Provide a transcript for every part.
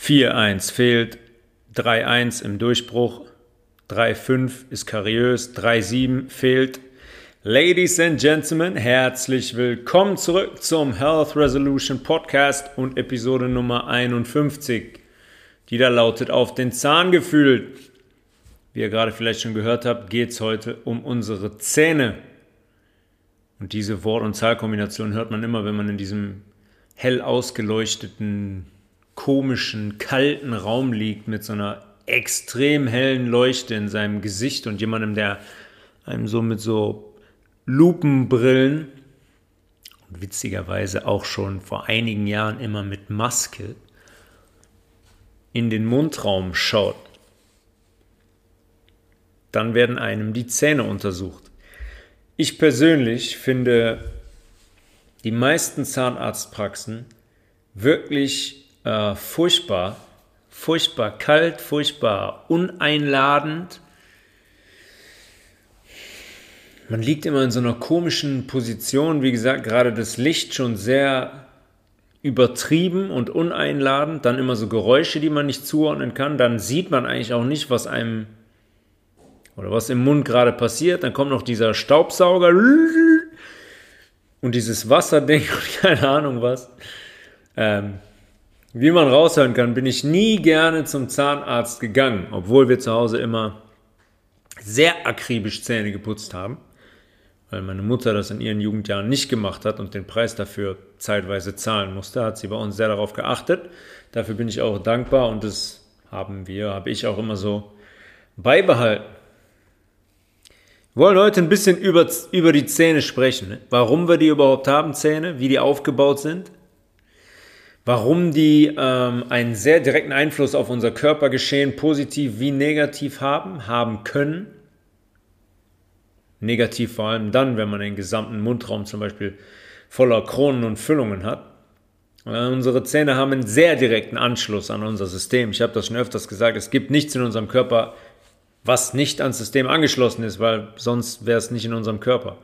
4-1 fehlt, 3-1 im Durchbruch, 3-5 ist kariös, 3-7 fehlt. Ladies and Gentlemen, herzlich willkommen zurück zum Health Resolution Podcast und Episode Nummer 51, die da lautet auf den Zahn gefühlt. Wie ihr gerade vielleicht schon gehört habt, geht es heute um unsere Zähne. Und diese Wort- und Zahlkombination hört man immer, wenn man in diesem hell ausgeleuchteten komischen, kalten Raum liegt mit so einer extrem hellen Leuchte in seinem Gesicht und jemandem, der einem so mit so Lupenbrillen und witzigerweise auch schon vor einigen Jahren immer mit Maske in den Mundraum schaut. Dann werden einem die Zähne untersucht. Ich persönlich finde die meisten Zahnarztpraxen wirklich äh, furchtbar, furchtbar kalt, furchtbar uneinladend. Man liegt immer in so einer komischen Position, wie gesagt, gerade das Licht schon sehr übertrieben und uneinladend, dann immer so Geräusche, die man nicht zuordnen kann, dann sieht man eigentlich auch nicht, was einem oder was im Mund gerade passiert, dann kommt noch dieser Staubsauger und dieses Wasserding und keine Ahnung was. Ähm, wie man raushören kann, bin ich nie gerne zum Zahnarzt gegangen, obwohl wir zu Hause immer sehr akribisch Zähne geputzt haben, weil meine Mutter das in ihren Jugendjahren nicht gemacht hat und den Preis dafür zeitweise zahlen musste, hat sie bei uns sehr darauf geachtet. Dafür bin ich auch dankbar und das haben wir, habe ich auch immer so beibehalten. Wir wollen heute ein bisschen über, über die Zähne sprechen. Ne? Warum wir die überhaupt haben, Zähne, wie die aufgebaut sind warum die ähm, einen sehr direkten Einfluss auf unser Körpergeschehen positiv wie negativ haben, haben können. Negativ vor allem dann, wenn man den gesamten Mundraum zum Beispiel voller Kronen und Füllungen hat. Äh, unsere Zähne haben einen sehr direkten Anschluss an unser System. Ich habe das schon öfters gesagt, es gibt nichts in unserem Körper, was nicht ans System angeschlossen ist, weil sonst wäre es nicht in unserem Körper.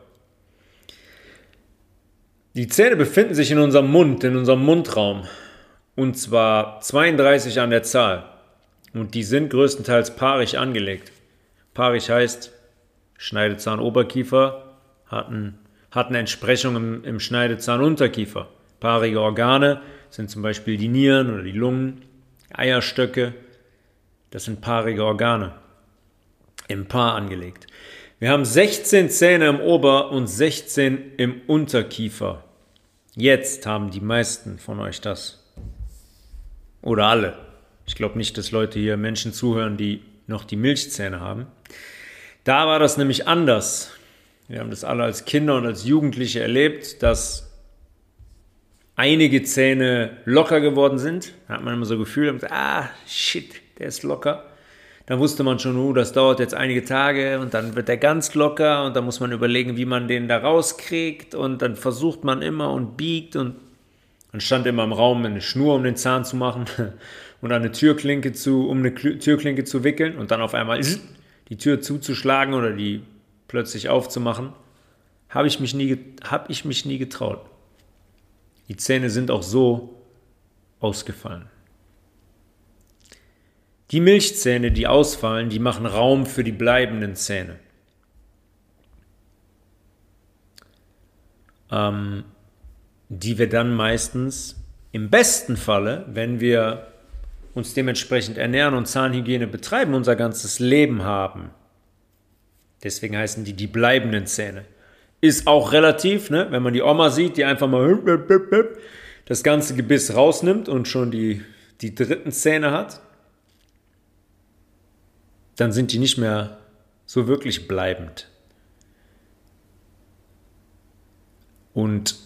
Die Zähne befinden sich in unserem Mund, in unserem Mundraum. Und zwar 32 an der Zahl. Und die sind größtenteils paarig angelegt. Paarig heißt, Schneidezahn Oberkiefer hat, ein, eine Entsprechung im, im Schneidezahn Unterkiefer. Paarige Organe sind zum Beispiel die Nieren oder die Lungen, Eierstöcke. Das sind paarige Organe. Im Paar angelegt. Wir haben 16 Zähne im Ober- und 16 im Unterkiefer. Jetzt haben die meisten von euch das. Oder alle. Ich glaube nicht, dass Leute hier Menschen zuhören, die noch die Milchzähne haben. Da war das nämlich anders. Wir haben das alle als Kinder und als Jugendliche erlebt, dass einige Zähne locker geworden sind. Da hat man immer so Gefühl, ah, shit, der ist locker. Dann wusste man schon, uh, das dauert jetzt einige Tage und dann wird der ganz locker und dann muss man überlegen, wie man den da rauskriegt und dann versucht man immer und biegt und dann stand immer im Raum eine Schnur, um den Zahn zu machen und eine Türklinke zu, um eine Türklinke zu wickeln und dann auf einmal die Tür zuzuschlagen oder die plötzlich aufzumachen. Habe ich, hab ich mich nie getraut. Die Zähne sind auch so ausgefallen. Die Milchzähne, die ausfallen, die machen Raum für die bleibenden Zähne. Ähm, die wir dann meistens im besten Falle, wenn wir uns dementsprechend ernähren und Zahnhygiene betreiben, unser ganzes Leben haben. Deswegen heißen die die bleibenden Zähne. Ist auch relativ, ne? wenn man die Oma sieht, die einfach mal das ganze Gebiss rausnimmt und schon die, die dritten Zähne hat, dann sind die nicht mehr so wirklich bleibend. Und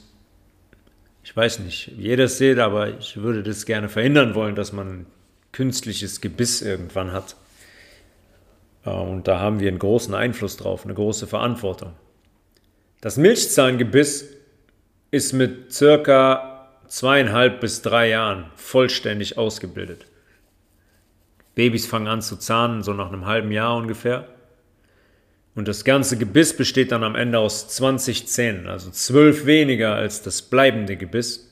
ich weiß nicht, wie ihr das seht, aber ich würde das gerne verhindern wollen, dass man künstliches Gebiss irgendwann hat. Äh, und da haben wir einen großen Einfluss drauf, eine große Verantwortung. Das Milchzahngebiss ist mit circa zweieinhalb bis drei Jahren vollständig ausgebildet. Babys fangen an zu zahnen, so nach einem halben Jahr ungefähr. Und das ganze Gebiss besteht dann am Ende aus 20 Zähnen, also zwölf weniger als das bleibende Gebiss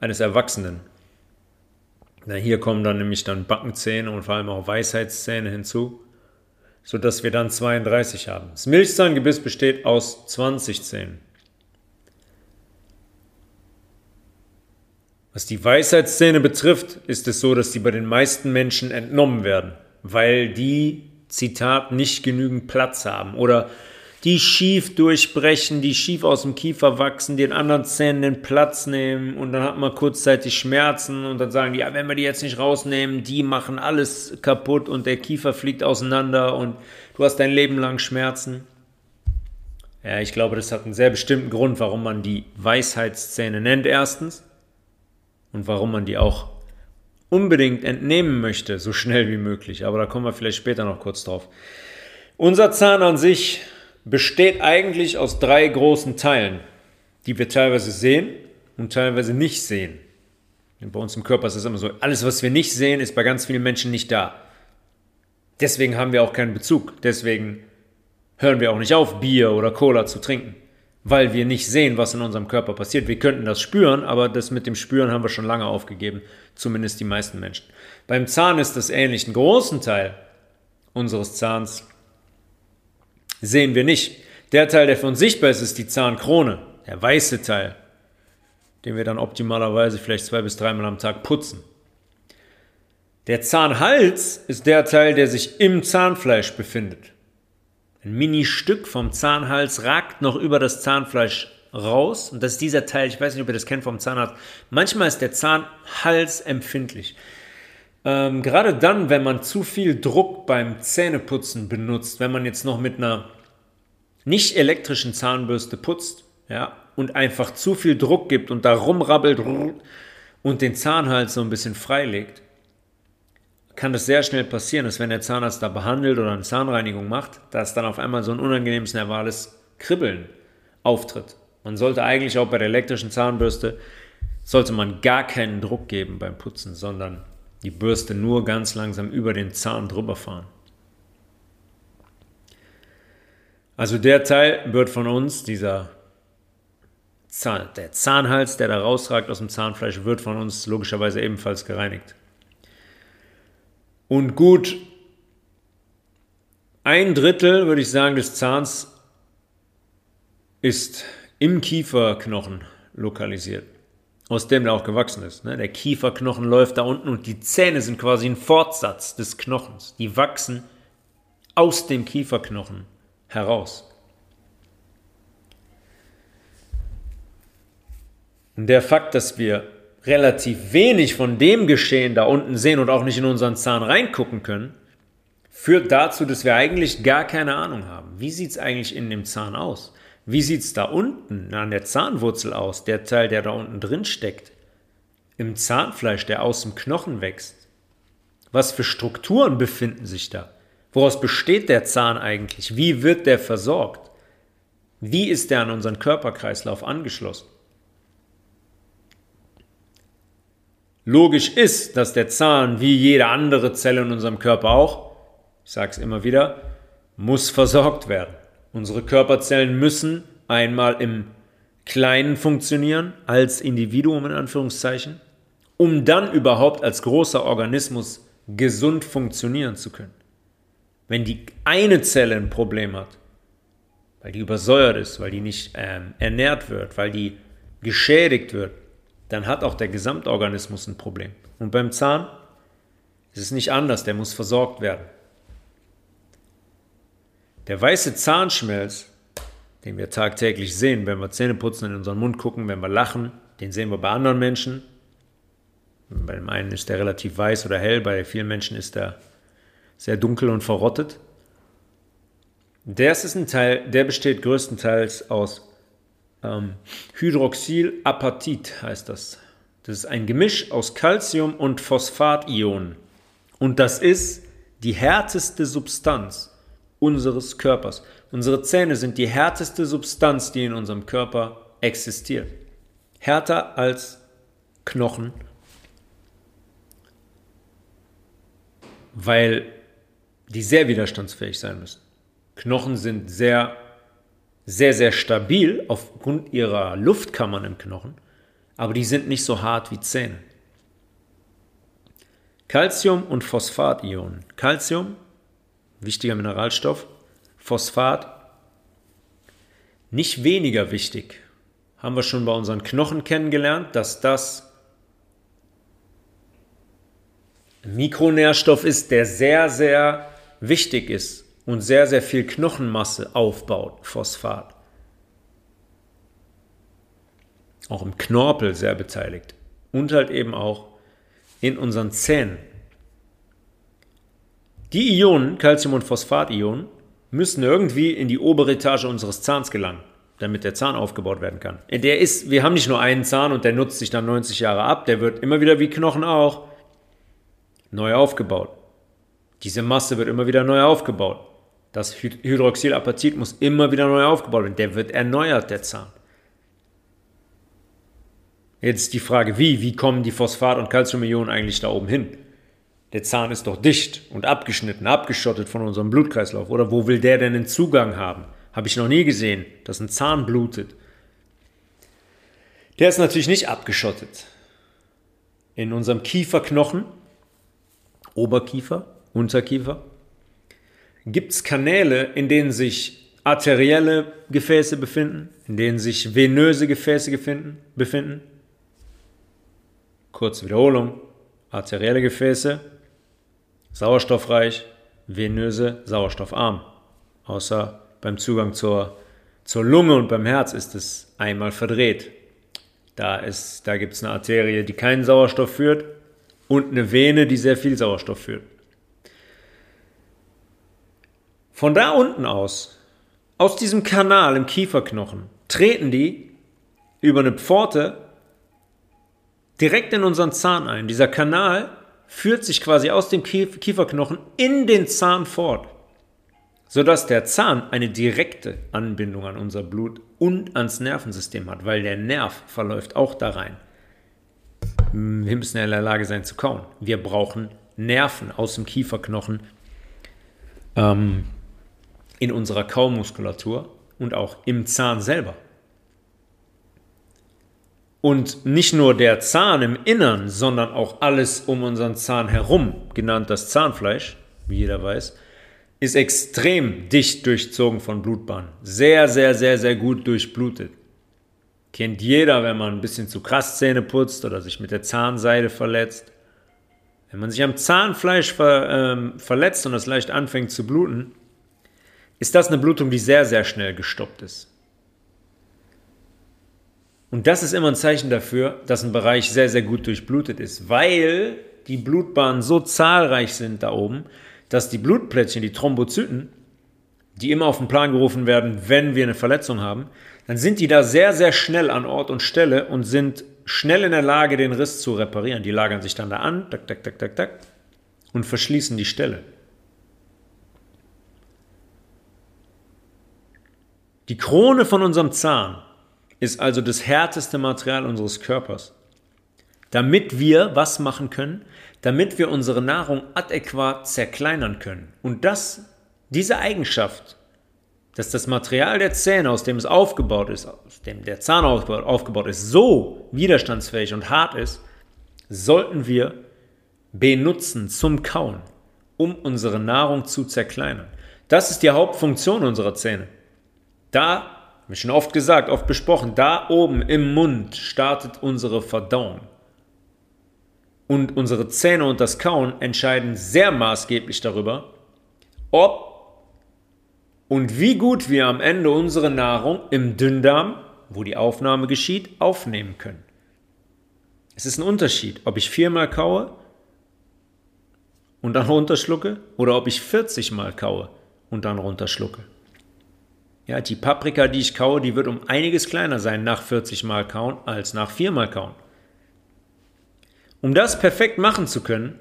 eines Erwachsenen. Na, hier kommen dann nämlich dann Backenzähne und vor allem auch Weisheitszähne hinzu, sodass wir dann 32 haben. Das Milchzahngebiss besteht aus 20 Zähnen. Was die Weisheitszähne betrifft, ist es so, dass die bei den meisten Menschen entnommen werden, weil die, Zitat, nicht genügend Platz haben oder die schief durchbrechen, die schief aus dem Kiefer wachsen, den anderen Zähnen den Platz nehmen und dann hat man kurzzeitig Schmerzen und dann sagen die, ja, wenn wir die jetzt nicht rausnehmen, die machen alles kaputt und der Kiefer fliegt auseinander und du hast dein Leben lang Schmerzen. Ja, ich glaube, das hat einen sehr bestimmten Grund, warum man die Weisheitszähne nennt, erstens. Und warum man die auch unbedingt entnehmen möchte, so schnell wie möglich. Aber da kommen wir vielleicht später noch kurz drauf. Unser Zahn an sich besteht eigentlich aus drei großen Teilen, die wir teilweise sehen und teilweise nicht sehen. Bei uns im Körper ist es immer so, alles, was wir nicht sehen, ist bei ganz vielen Menschen nicht da. Deswegen haben wir auch keinen Bezug. Deswegen hören wir auch nicht auf, Bier oder Cola zu trinken, weil wir nicht sehen, was in unserem Körper passiert. Wir könnten das spüren, aber das mit dem Spüren haben wir schon lange aufgegeben, zumindest die meisten Menschen. Beim Zahn ist das ähnlich. Einen großen Teil unseres Zahns sehen wir nicht. Der Teil, der für uns sichtbar ist, ist die Zahnkrone, der weiße Teil, den wir dann optimalerweise vielleicht zwei bis dreimal am Tag putzen. Der Zahnhals ist der Teil, der sich im Zahnfleisch befindet. Ein Ministück vom Zahnhals ragt noch über das Zahnfleisch raus. Und das ist dieser Teil, ich weiß nicht, ob ihr das kennt vom Zahnarzt. Manchmal ist der Zahnhals empfindlich. Ähm, gerade dann, wenn man zu viel Druck beim Zähneputzen benutzt, wenn man jetzt noch mit einer nicht elektrischen Zahnbürste putzt, ja, und einfach zu viel Druck gibt und da rumrabbelt und den Zahnhals so ein bisschen freilegt, kann das sehr schnell passieren, dass wenn der Zahnarzt da behandelt oder eine Zahnreinigung macht, dass dann auf einmal so ein unangenehmes nervales Kribbeln auftritt. Man sollte eigentlich auch bei der elektrischen Zahnbürste, sollte man gar keinen Druck geben beim Putzen, sondern die Bürste nur ganz langsam über den Zahn drüber fahren. Also der Teil wird von uns, dieser Zahn, der Zahnhals, der da rausragt aus dem Zahnfleisch, wird von uns logischerweise ebenfalls gereinigt. Und gut ein Drittel, würde ich sagen, des Zahns ist im Kieferknochen lokalisiert aus dem der auch gewachsen ist. Ne? Der Kieferknochen läuft da unten und die Zähne sind quasi ein Fortsatz des Knochens. Die wachsen aus dem Kieferknochen heraus. Und der Fakt, dass wir relativ wenig von dem Geschehen da unten sehen und auch nicht in unseren Zahn reingucken können, führt dazu, dass wir eigentlich gar keine Ahnung haben. Wie sieht es eigentlich in dem Zahn aus? Wie sieht es da unten an der Zahnwurzel aus, der Teil, der da unten drin steckt? Im Zahnfleisch, der aus dem Knochen wächst? Was für Strukturen befinden sich da? Woraus besteht der Zahn eigentlich? Wie wird der versorgt? Wie ist der an unseren Körperkreislauf angeschlossen? Logisch ist, dass der Zahn, wie jede andere Zelle in unserem Körper auch, ich sage es immer wieder, muss versorgt werden. Unsere Körperzellen müssen einmal im Kleinen funktionieren, als Individuum in Anführungszeichen, um dann überhaupt als großer Organismus gesund funktionieren zu können. Wenn die eine Zelle ein Problem hat, weil die übersäuert ist, weil die nicht ähm, ernährt wird, weil die geschädigt wird, dann hat auch der Gesamtorganismus ein Problem. Und beim Zahn ist es nicht anders, der muss versorgt werden. Der weiße Zahnschmelz, den wir tagtäglich sehen, wenn wir Zähne putzen, in unseren Mund gucken, wenn wir lachen, den sehen wir bei anderen Menschen. Bei dem einen ist der relativ weiß oder hell, bei vielen Menschen ist er sehr dunkel und verrottet. Der ist ein Teil, der besteht größtenteils aus ähm, Hydroxylapatit, heißt das. Das ist ein Gemisch aus Calcium und Phosphationen. Und das ist die härteste Substanz, unseres Körpers. Unsere Zähne sind die härteste Substanz, die in unserem Körper existiert. Härter als Knochen, weil die sehr widerstandsfähig sein müssen. Knochen sind sehr, sehr, sehr stabil aufgrund ihrer Luftkammern im Knochen, aber die sind nicht so hart wie Zähne. Calcium und Phosphationen. Calcium, wichtiger Mineralstoff. Phosphat, nicht weniger wichtig. Haben wir schon bei unseren Knochen kennengelernt, dass das ein Mikronährstoff ist, der sehr, sehr wichtig ist und sehr, sehr viel Knochenmasse aufbaut, Phosphat. Auch im Knorpel sehr beteiligt. Und halt eben auch in unseren Zähnen. Die Ionen, Calcium- und Phosphat-Ionen, müssen irgendwie in die obere Etage unseres Zahns gelangen, damit der Zahn aufgebaut werden kann. Der ist, wir haben nicht nur einen Zahn und der nutzt sich dann 90 Jahre ab, der wird immer wieder wie Knochen auch neu aufgebaut. Diese Masse wird immer wieder neu aufgebaut. Das Hydroxylapatit muss immer wieder neu aufgebaut werden. Der wird erneuert, der Zahn. Jetzt die Frage, wie? Wie kommen die Phosphat- und Calciumionen eigentlich da oben hin? Der Zahn ist doch dicht und abgeschnitten, abgeschottet von unserem Blutkreislauf. Oder wo will der denn einen Zugang haben? Habe ich noch nie gesehen, dass ein Zahn blutet. Der ist natürlich nicht abgeschottet. In unserem Kieferknochen, Oberkiefer, Unterkiefer, gibt es Kanäle, in denen sich arterielle Gefäße befinden, in denen sich venöse Gefäße befinden. Kurze Wiederholung. Arterielle Gefäße, sauerstoffreich, venöse, sauerstoffarm. Außer beim Zugang zur, zur Lunge und beim Herz ist es einmal verdreht. Da, da gibt es eine Arterie, die keinen Sauerstoff führt und eine Vene, die sehr viel Sauerstoff führt. Von da unten aus, aus diesem Kanal im Kieferknochen, treten die über eine Pforte direkt in unseren Zahn ein. Dieser Kanal führt sich quasi aus dem Kieferknochen in den Zahn fort, sodass der Zahn eine direkte Anbindung an unser Blut und ans Nervensystem hat, weil der Nerv verläuft auch da rein. Wir müssen in der Lage sein zu kauen. Wir brauchen Nerven aus dem Kieferknochen ähm, in unserer Kaumuskulatur und auch im Zahn selber. Und nicht nur der Zahn im Innern, sondern auch alles um unseren Zahn herum, genannt das Zahnfleisch, wie jeder weiß, ist extrem dicht durchzogen von Blutbahnen. Sehr, sehr, sehr, sehr gut durchblutet. Kennt jeder, wenn man ein bisschen zu krass Zähne putzt oder sich mit der Zahnseide verletzt. Wenn man sich am Zahnfleisch ver, ähm, verletzt und es leicht anfängt zu bluten, ist das eine Blutung, die sehr, sehr schnell gestoppt ist. Und das ist immer ein Zeichen dafür, dass ein Bereich sehr, sehr gut durchblutet ist, weil die Blutbahnen so zahlreich sind da oben, dass die Blutplättchen, die Thrombozyten, die immer auf den Plan gerufen werden, wenn wir eine Verletzung haben, dann sind die da sehr, sehr schnell an Ort und Stelle und sind schnell in der Lage, den Riss zu reparieren. Die lagern sich dann da an, tak, tak, tak, tak, tak, und verschließen die Stelle. Die Krone von unserem Zahn ist also das härteste Material unseres Körpers. Damit wir was machen können? Damit wir unsere Nahrung adäquat zerkleinern können. Und das, diese Eigenschaft, dass das Material der Zähne, aus dem es aufgebaut ist, aus dem der Zahn aufgebaut ist, so widerstandsfähig und hart ist, sollten wir benutzen zum Kauen, um unsere Nahrung zu zerkleinern. Das ist die Hauptfunktion unserer Zähne. Da ich schon oft gesagt, oft besprochen, da oben im Mund startet unsere Verdauung. Und unsere Zähne und das Kauen entscheiden sehr maßgeblich darüber, ob und wie gut wir am Ende unsere Nahrung im Dünndarm, wo die Aufnahme geschieht, aufnehmen können. Es ist ein Unterschied, ob ich viermal kaue und dann runterschlucke oder ob ich 40 Mal kaue und dann runterschlucke. Ja, die Paprika, die ich kaue, die wird um einiges kleiner sein nach 40 Mal kauen als nach 4 Mal kauen. Um das perfekt machen zu können,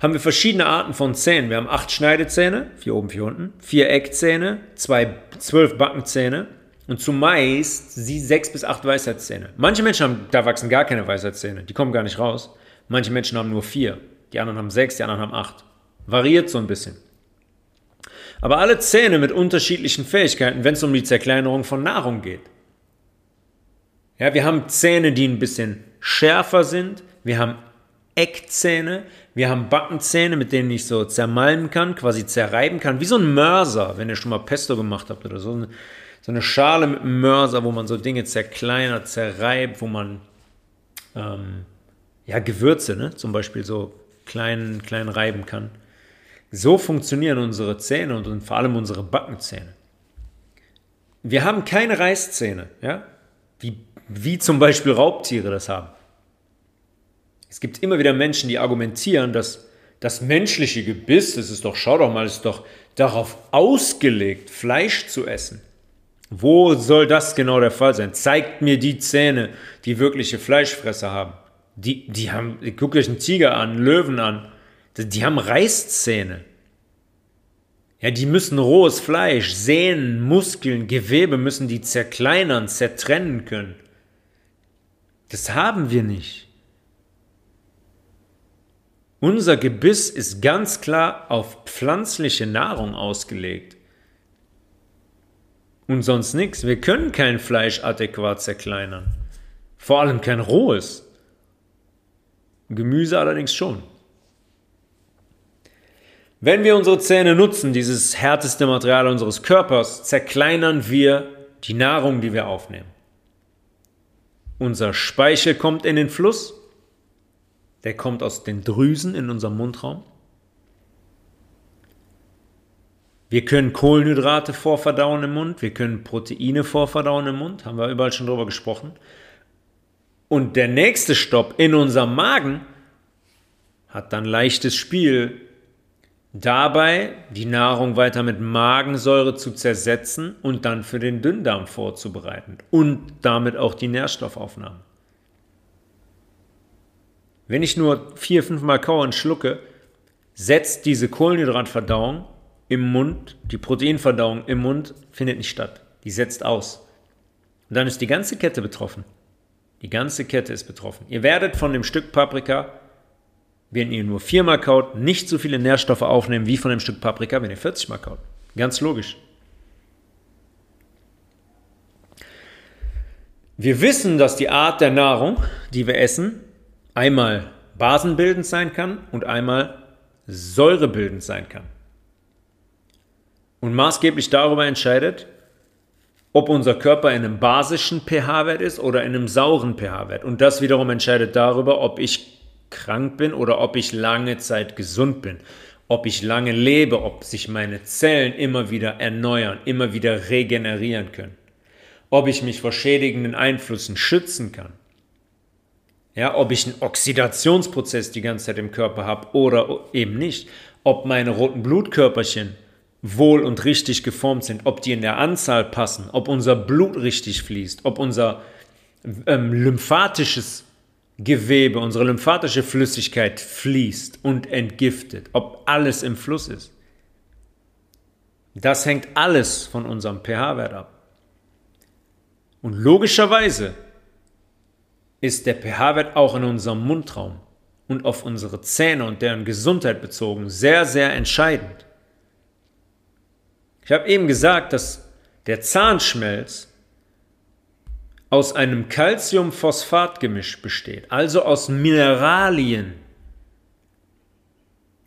haben wir verschiedene Arten von Zähnen. Wir haben acht Schneidezähne, vier oben, vier unten, vier Eckzähne, zwei, zwölf Backenzähne und zumeist sie sechs bis acht Weisheitszähne. Manche Menschen haben, da wachsen gar keine Weisheitszähne, die kommen gar nicht raus. Manche Menschen haben nur vier, die anderen haben sechs, die anderen haben acht. Variiert so ein bisschen. Aber alle Zähne mit unterschiedlichen Fähigkeiten, wenn es um die Zerkleinerung von Nahrung geht. Ja, wir haben Zähne, die ein bisschen schärfer sind. Wir haben Eckzähne, wir haben Backenzähne, mit denen ich so zermalmen kann, quasi zerreiben kann, wie so ein Mörser, wenn ihr schon mal Pesto gemacht habt oder so. So eine Schale mit einem Mörser, wo man so Dinge zerkleinert, zerreibt, wo man ähm, ja, Gewürze, ne? zum Beispiel so klein, klein reiben kann. So funktionieren unsere Zähne und, vor allem unsere Backenzähne. Wir haben keine Reißzähne, ja? wie, wie zum Beispiel Raubtiere das haben. Es gibt immer wieder Menschen, die argumentieren, dass das menschliche Gebiss, das ist doch, schau doch mal, ist doch darauf ausgelegt, Fleisch zu essen. Wo soll das genau der Fall sein? Zeigt mir die Zähne, die wirkliche Fleischfresser haben. Die, die haben, guckt euch einen Tiger an, einen Löwen an. Die haben Reißzähne. Ja, die müssen rohes Fleisch, Sehnen, Muskeln, Gewebe müssen die zerkleinern, zertrennen können. Das haben wir nicht. Unser Gebiss ist ganz klar auf pflanzliche Nahrung ausgelegt. Und sonst nichts. Wir können kein Fleisch adäquat zerkleinern. Vor allem kein rohes. Gemüse allerdings schon. Wenn wir unsere Zähne nutzen, dieses härteste Material unseres Körpers, zerkleinern wir die Nahrung, die wir aufnehmen. Unser Speichel kommt in den Fluss der kommt aus den Drüsen in unserem Mundraum. Wir können Kohlenhydrate vorverdauen im Mund, wir können Proteine vorverdauen im Mund, haben wir überall schon drüber gesprochen. Und der nächste Stopp in unserem Magen hat dann leichtes Spiel, dabei die Nahrung weiter mit Magensäure zu zersetzen und dann für den Dünndarm vorzubereiten und damit auch die Nährstoffaufnahme. Wenn ich nur vier, fünf Mal kaue und schlucke, setzt diese Kohlenhydratverdauung im Mund, die Proteinverdauung im Mund findet nicht statt. Die setzt aus. Und dann ist die ganze Kette betroffen. Die ganze Kette ist betroffen. Ihr werdet von dem Stück Paprika, wenn ihr nur viermal kaut, nicht so viele Nährstoffe aufnehmen wie von dem Stück Paprika, wenn ihr 40 Mal kaut. Ganz logisch. Wir wissen, dass die Art der Nahrung, die wir essen, einmal basenbildend sein kann und einmal säurebildend sein kann. Und maßgeblich darüber entscheidet, ob unser Körper in einem basischen pH-Wert ist oder in einem sauren pH-Wert. Und das wiederum entscheidet darüber, ob ich krank bin oder ob ich lange Zeit gesund bin, ob ich lange lebe, ob sich meine Zellen immer wieder erneuern, immer wieder regenerieren können, ob ich mich vor schädigenden Einflüssen schützen kann. Ja, ob ich einen Oxidationsprozess die ganze Zeit im Körper habe oder eben nicht. Ob meine roten Blutkörperchen wohl und richtig geformt sind, ob die in der Anzahl passen, ob unser Blut richtig fließt, ob unser ähm, lymphatisches Gewebe, unsere lymphatische Flüssigkeit fließt und entgiftet, ob alles im Fluss ist. Das hängt alles von unserem pH-Wert ab. Und logischerweise ist der pH-Wert auch in unserem Mundraum und auf unsere Zähne und deren Gesundheit bezogen sehr, sehr entscheidend. Ich habe eben gesagt, dass der Zahnschmelz aus einem Calcium-Phosphat-Gemisch besteht, also aus Mineralien.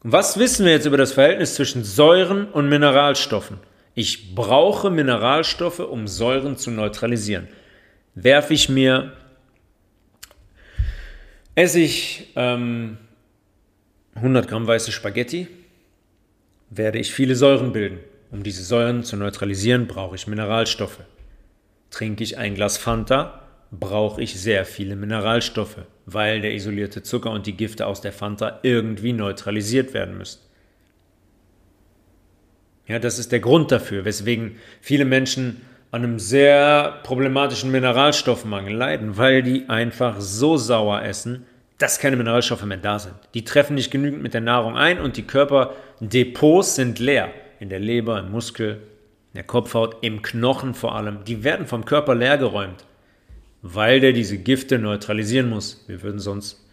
Was wissen wir jetzt über das Verhältnis zwischen Säuren und Mineralstoffen? Ich brauche Mineralstoffe, um Säuren zu neutralisieren. Werfe ich mir Esse ich ähm, 100 Gramm weiße Spaghetti, werde ich viele Säuren bilden. Um diese Säuren zu neutralisieren, brauche ich Mineralstoffe. Trinke ich ein Glas Fanta, brauche ich sehr viele Mineralstoffe, weil der isolierte Zucker und die Gifte aus der Fanta irgendwie neutralisiert werden müssen. Ja, das ist der Grund dafür, weswegen viele Menschen an einem sehr problematischen Mineralstoffmangel leiden, weil die einfach so sauer essen, dass keine Mineralstoffe mehr da sind. Die treffen nicht genügend mit der Nahrung ein und die Körperdepots sind leer. In der Leber, im Muskel, der Kopfhaut, im Knochen vor allem. Die werden vom Körper leergeräumt, weil der diese Gifte neutralisieren muss. Wir würden sonst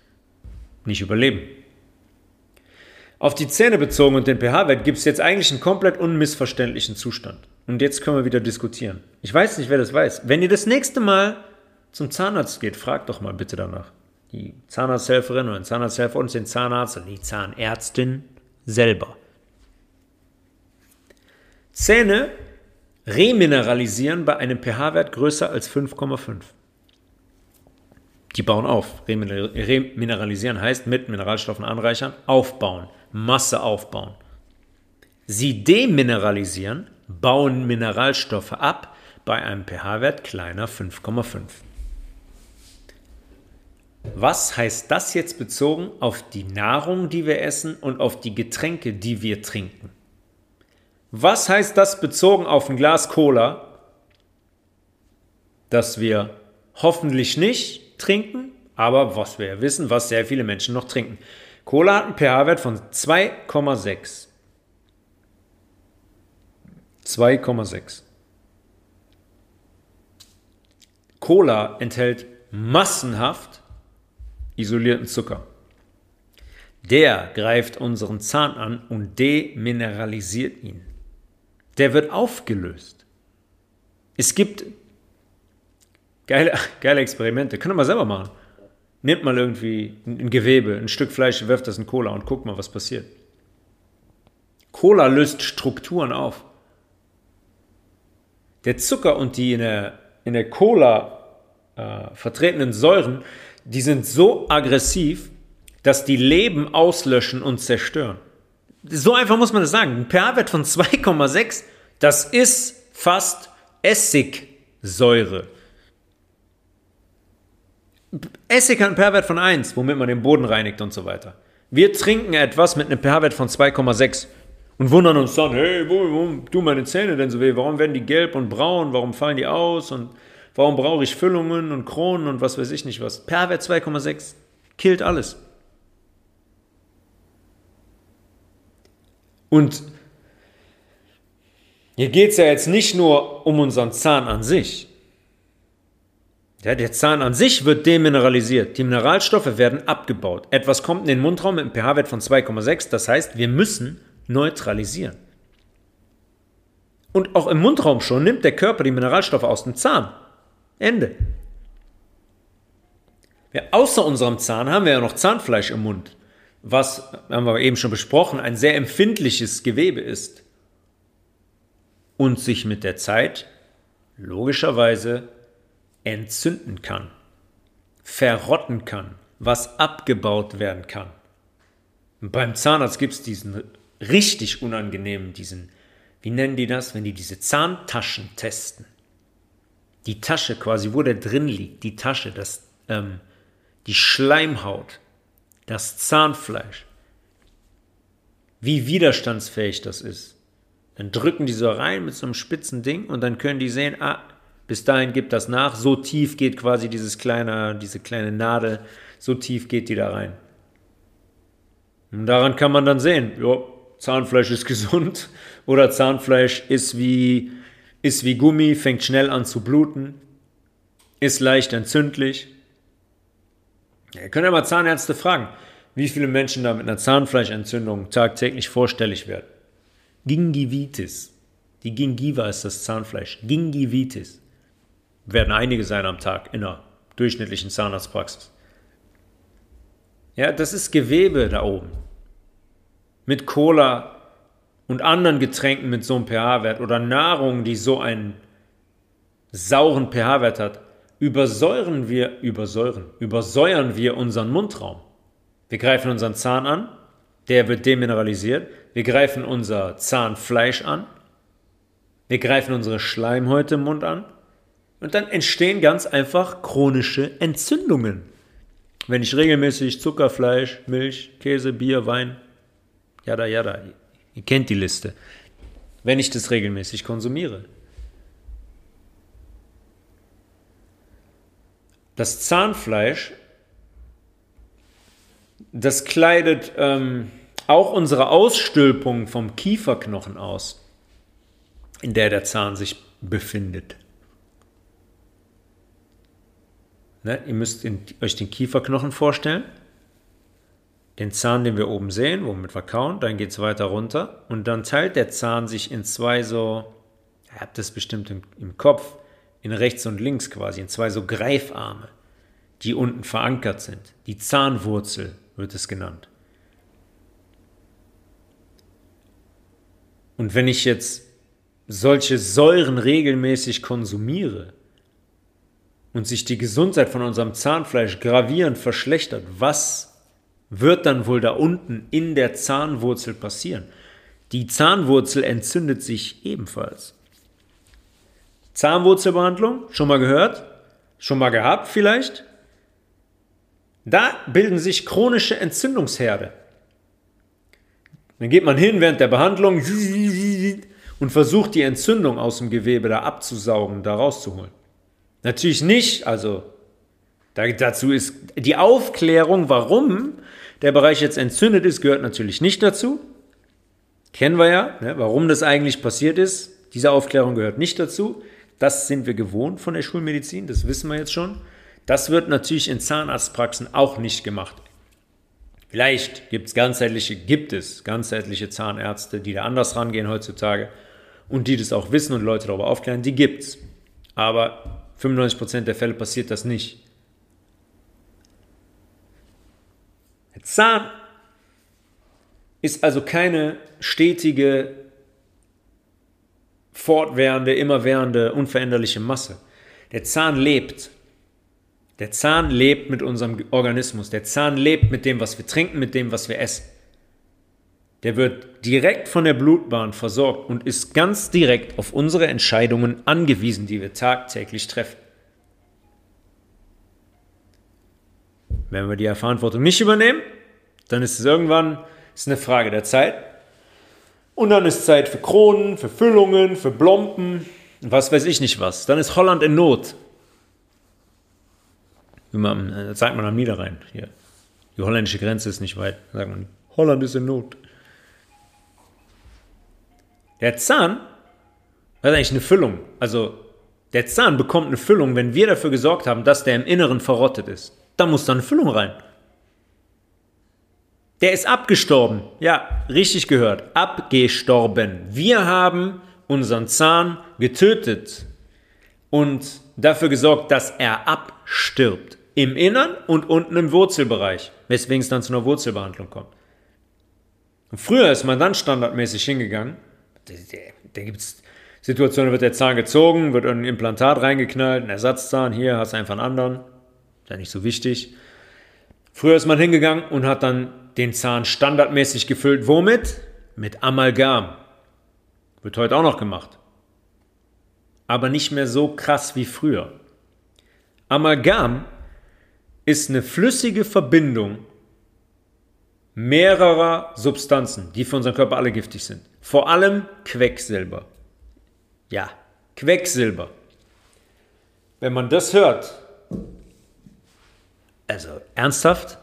nicht überleben. Auf die Zähne bezogen und den pH-Wert gibt es jetzt eigentlich einen komplett unmissverständlichen Zustand. Und jetzt können wir wieder diskutieren. Ich weiß nicht, wer das weiß. Wenn ihr das nächste Mal zum Zahnarzt geht, fragt doch mal bitte danach. Die Zahnarzthelferin oder den Zahnarzthelfer und den Zahnarzt und die Zahnärztin selber. Zähne remineralisieren bei einem pH-Wert größer als 5,5. Die bauen auf. Remineralisieren heißt mit Mineralstoffen anreichern, aufbauen, Masse aufbauen. Sie demineralisieren, bauen Mineralstoffe ab bei einem pH-Wert kleiner 5,5. Was heißt das jetzt bezogen auf die Nahrung, die wir essen und auf die Getränke, die wir trinken? Was heißt das bezogen auf ein Glas Cola, das wir hoffentlich nicht trinken, aber was wir wissen, was sehr viele Menschen noch trinken? Cola hat einen pH-Wert von 2,6. 2,6. Cola enthält massenhaft isolierten Zucker. Der greift unseren Zahn an und demineralisiert ihn. Der wird aufgelöst. Es gibt geile, geile Experimente. Könnt ihr mal selber machen. Nehmt mal irgendwie ein Gewebe, ein Stück Fleisch, werft das in Cola und guckt mal, was passiert. Cola löst Strukturen auf. Der Zucker und die in der, in der Cola äh, vertretenen Säuren, die sind so aggressiv, dass die Leben auslöschen und zerstören. So einfach muss man das sagen. Ein pH-Wert von 2,6, das ist fast Essigsäure. Essig hat einen pH-Wert von 1, womit man den Boden reinigt und so weiter. Wir trinken etwas mit einem pH-Wert von 2,6 und wundern uns dann, hey, warum tun meine Zähne denn so weh? Warum werden die gelb und braun? Warum fallen die aus? Und warum brauche ich Füllungen und Kronen und was weiß ich nicht was? pH-Wert 2,6 killt alles. Und hier geht es ja jetzt nicht nur um unseren Zahn an sich. Ja, der Zahn an sich wird demineralisiert. Die Mineralstoffe werden abgebaut. Etwas kommt in den Mundraum mit einem pH-Wert von 2,6. Das heißt, wir müssen neutralisieren. Und auch im Mundraum schon nimmt der Körper die Mineralstoffe aus dem Zahn. Ende. Ja, außer unserem Zahn haben wir ja noch Zahnfleisch im Mund, was, haben wir eben schon besprochen, ein sehr empfindliches Gewebe ist und sich mit der Zeit logischerweise entzünden kann, verrotten kann, was abgebaut werden kann. Beim Zahnarzt gibt es diesen richtig unangenehmen, diesen, wie nennen die das, wenn die diese Zahntaschen testen. Die Tasche quasi, wo der drin liegt, die Tasche, das, ähm, die Schleimhaut, das Zahnfleisch, wie widerstandsfähig das ist. Dann drücken die so rein mit so einem spitzen Ding und dann können die sehen, ah, bis dahin gibt das nach, so tief geht quasi dieses kleine, diese kleine Nadel, so tief geht die da rein. Und daran kann man dann sehen, ja, Zahnfleisch ist gesund oder Zahnfleisch ist wie, ist wie Gummi, fängt schnell an zu bluten, ist leicht entzündlich. Ihr könnt ja mal Zahnärzte fragen, wie viele Menschen da mit einer Zahnfleischentzündung tagtäglich vorstellig werden. Gingivitis. Die Gingiva ist das Zahnfleisch. Gingivitis. Werden einige sein am Tag in einer durchschnittlichen Zahnarztpraxis. Ja, das ist Gewebe da oben mit Cola und anderen Getränken mit so einem pH-Wert oder Nahrung, die so einen sauren pH-Wert hat, übersäuren wir, übersäuren, übersäuern wir unseren Mundraum. Wir greifen unseren Zahn an, der wird demineralisiert. Wir greifen unser Zahnfleisch an. Wir greifen unsere Schleimhäute im Mund an. Und dann entstehen ganz einfach chronische Entzündungen. Wenn ich regelmäßig Zucker, Fleisch, Milch, Käse, Bier, Wein Jada, jada. Ihr kennt die Liste. Wenn ich das regelmäßig konsumiere. Das Zahnfleisch, das kleidet ähm, auch unsere Ausstülpung vom Kieferknochen aus, in der der Zahn sich befindet. Ne? Ihr müsst in, euch den Kieferknochen vorstellen den Zahn, den wir oben sehen, womit wir kauen, dann geht es weiter runter und dann teilt der Zahn sich in zwei so, ihr habt das bestimmt im, im Kopf, in rechts und links quasi, in zwei so Greifarme. die unten verankert sind. Die Zahnwurzel wird es genannt. Und wenn ich jetzt solche Säuren regelmäßig konsumiere und sich die Gesundheit von unserem Zahnfleisch gravierend verschlechtert, was wird dann wohl da unten in der Zahnwurzel passieren? Die Zahnwurzel entzündet sich ebenfalls. Zahnwurzelbehandlung, schon mal gehört? Schon mal gehabt vielleicht? Da bilden sich chronische Entzündungsherde. Dann geht man hin während der Behandlung und versucht die Entzündung aus dem Gewebe da abzusaugen, da rauszuholen. Natürlich nicht, also dazu ist die Aufklärung, warum der Bereich jetzt entzündet ist, gehört natürlich nicht dazu. Kennen wir ja, ne, warum das eigentlich passiert ist. Diese Aufklärung gehört nicht dazu. Das sind wir gewohnt von der Schulmedizin, das wissen wir jetzt schon. Das wird natürlich in Zahnarztpraxen auch nicht gemacht. Vielleicht gibt es ganzheitliche, gibt es ganzheitliche Zahnärzte, die da anders rangehen heutzutage und die das auch wissen und Leute darüber aufklären, die gibt es. Aber 95% der Fälle passiert das nicht. Der Zahn ist also keine stetige, fortwährende, immerwährende, unveränderliche Masse. Der Zahn lebt. Der Zahn lebt mit unserem Organismus. Der Zahn lebt mit dem, was wir trinken, mit dem, was wir essen. Der wird direkt von der Blutbahn versorgt und ist ganz direkt auf unsere Entscheidungen angewiesen, die wir tagtäglich treffen. Wenn wir die Verantwortung nicht übernehmen, dann ist es irgendwann ist eine Frage der Zeit. Und dann ist Zeit für Kronen, für Füllungen, für Blompen, was weiß ich nicht was. Dann ist Holland in Not. Man, äh, das sagt man am Niederrhein. Hier. Die holländische Grenze ist nicht weit. Sagt man, Holland ist in Not. Der Zahn hat eigentlich eine Füllung. Also der Zahn bekommt eine Füllung, wenn wir dafür gesorgt haben, dass der im Inneren verrottet ist. Da muss dann eine Füllung rein. Der ist abgestorben. Ja, richtig gehört. Abgestorben. Wir haben unseren Zahn getötet und dafür gesorgt, dass er abstirbt. Im Innern und unten im Wurzelbereich. Weswegen es dann zu einer Wurzelbehandlung kommt. Und früher ist man dann standardmäßig hingegangen. Da gibt es Situationen, da wird der Zahn gezogen, wird ein Implantat reingeknallt, ein Ersatzzahn. Hier hast du einfach einen anderen. Ist ja nicht so wichtig. Früher ist man hingegangen und hat dann den Zahn standardmäßig gefüllt. Womit? Mit Amalgam. Wird heute auch noch gemacht. Aber nicht mehr so krass wie früher. Amalgam ist eine flüssige Verbindung mehrerer Substanzen, die für unseren Körper alle giftig sind. Vor allem Quecksilber. Ja, Quecksilber. Wenn man das hört, also ernsthaft,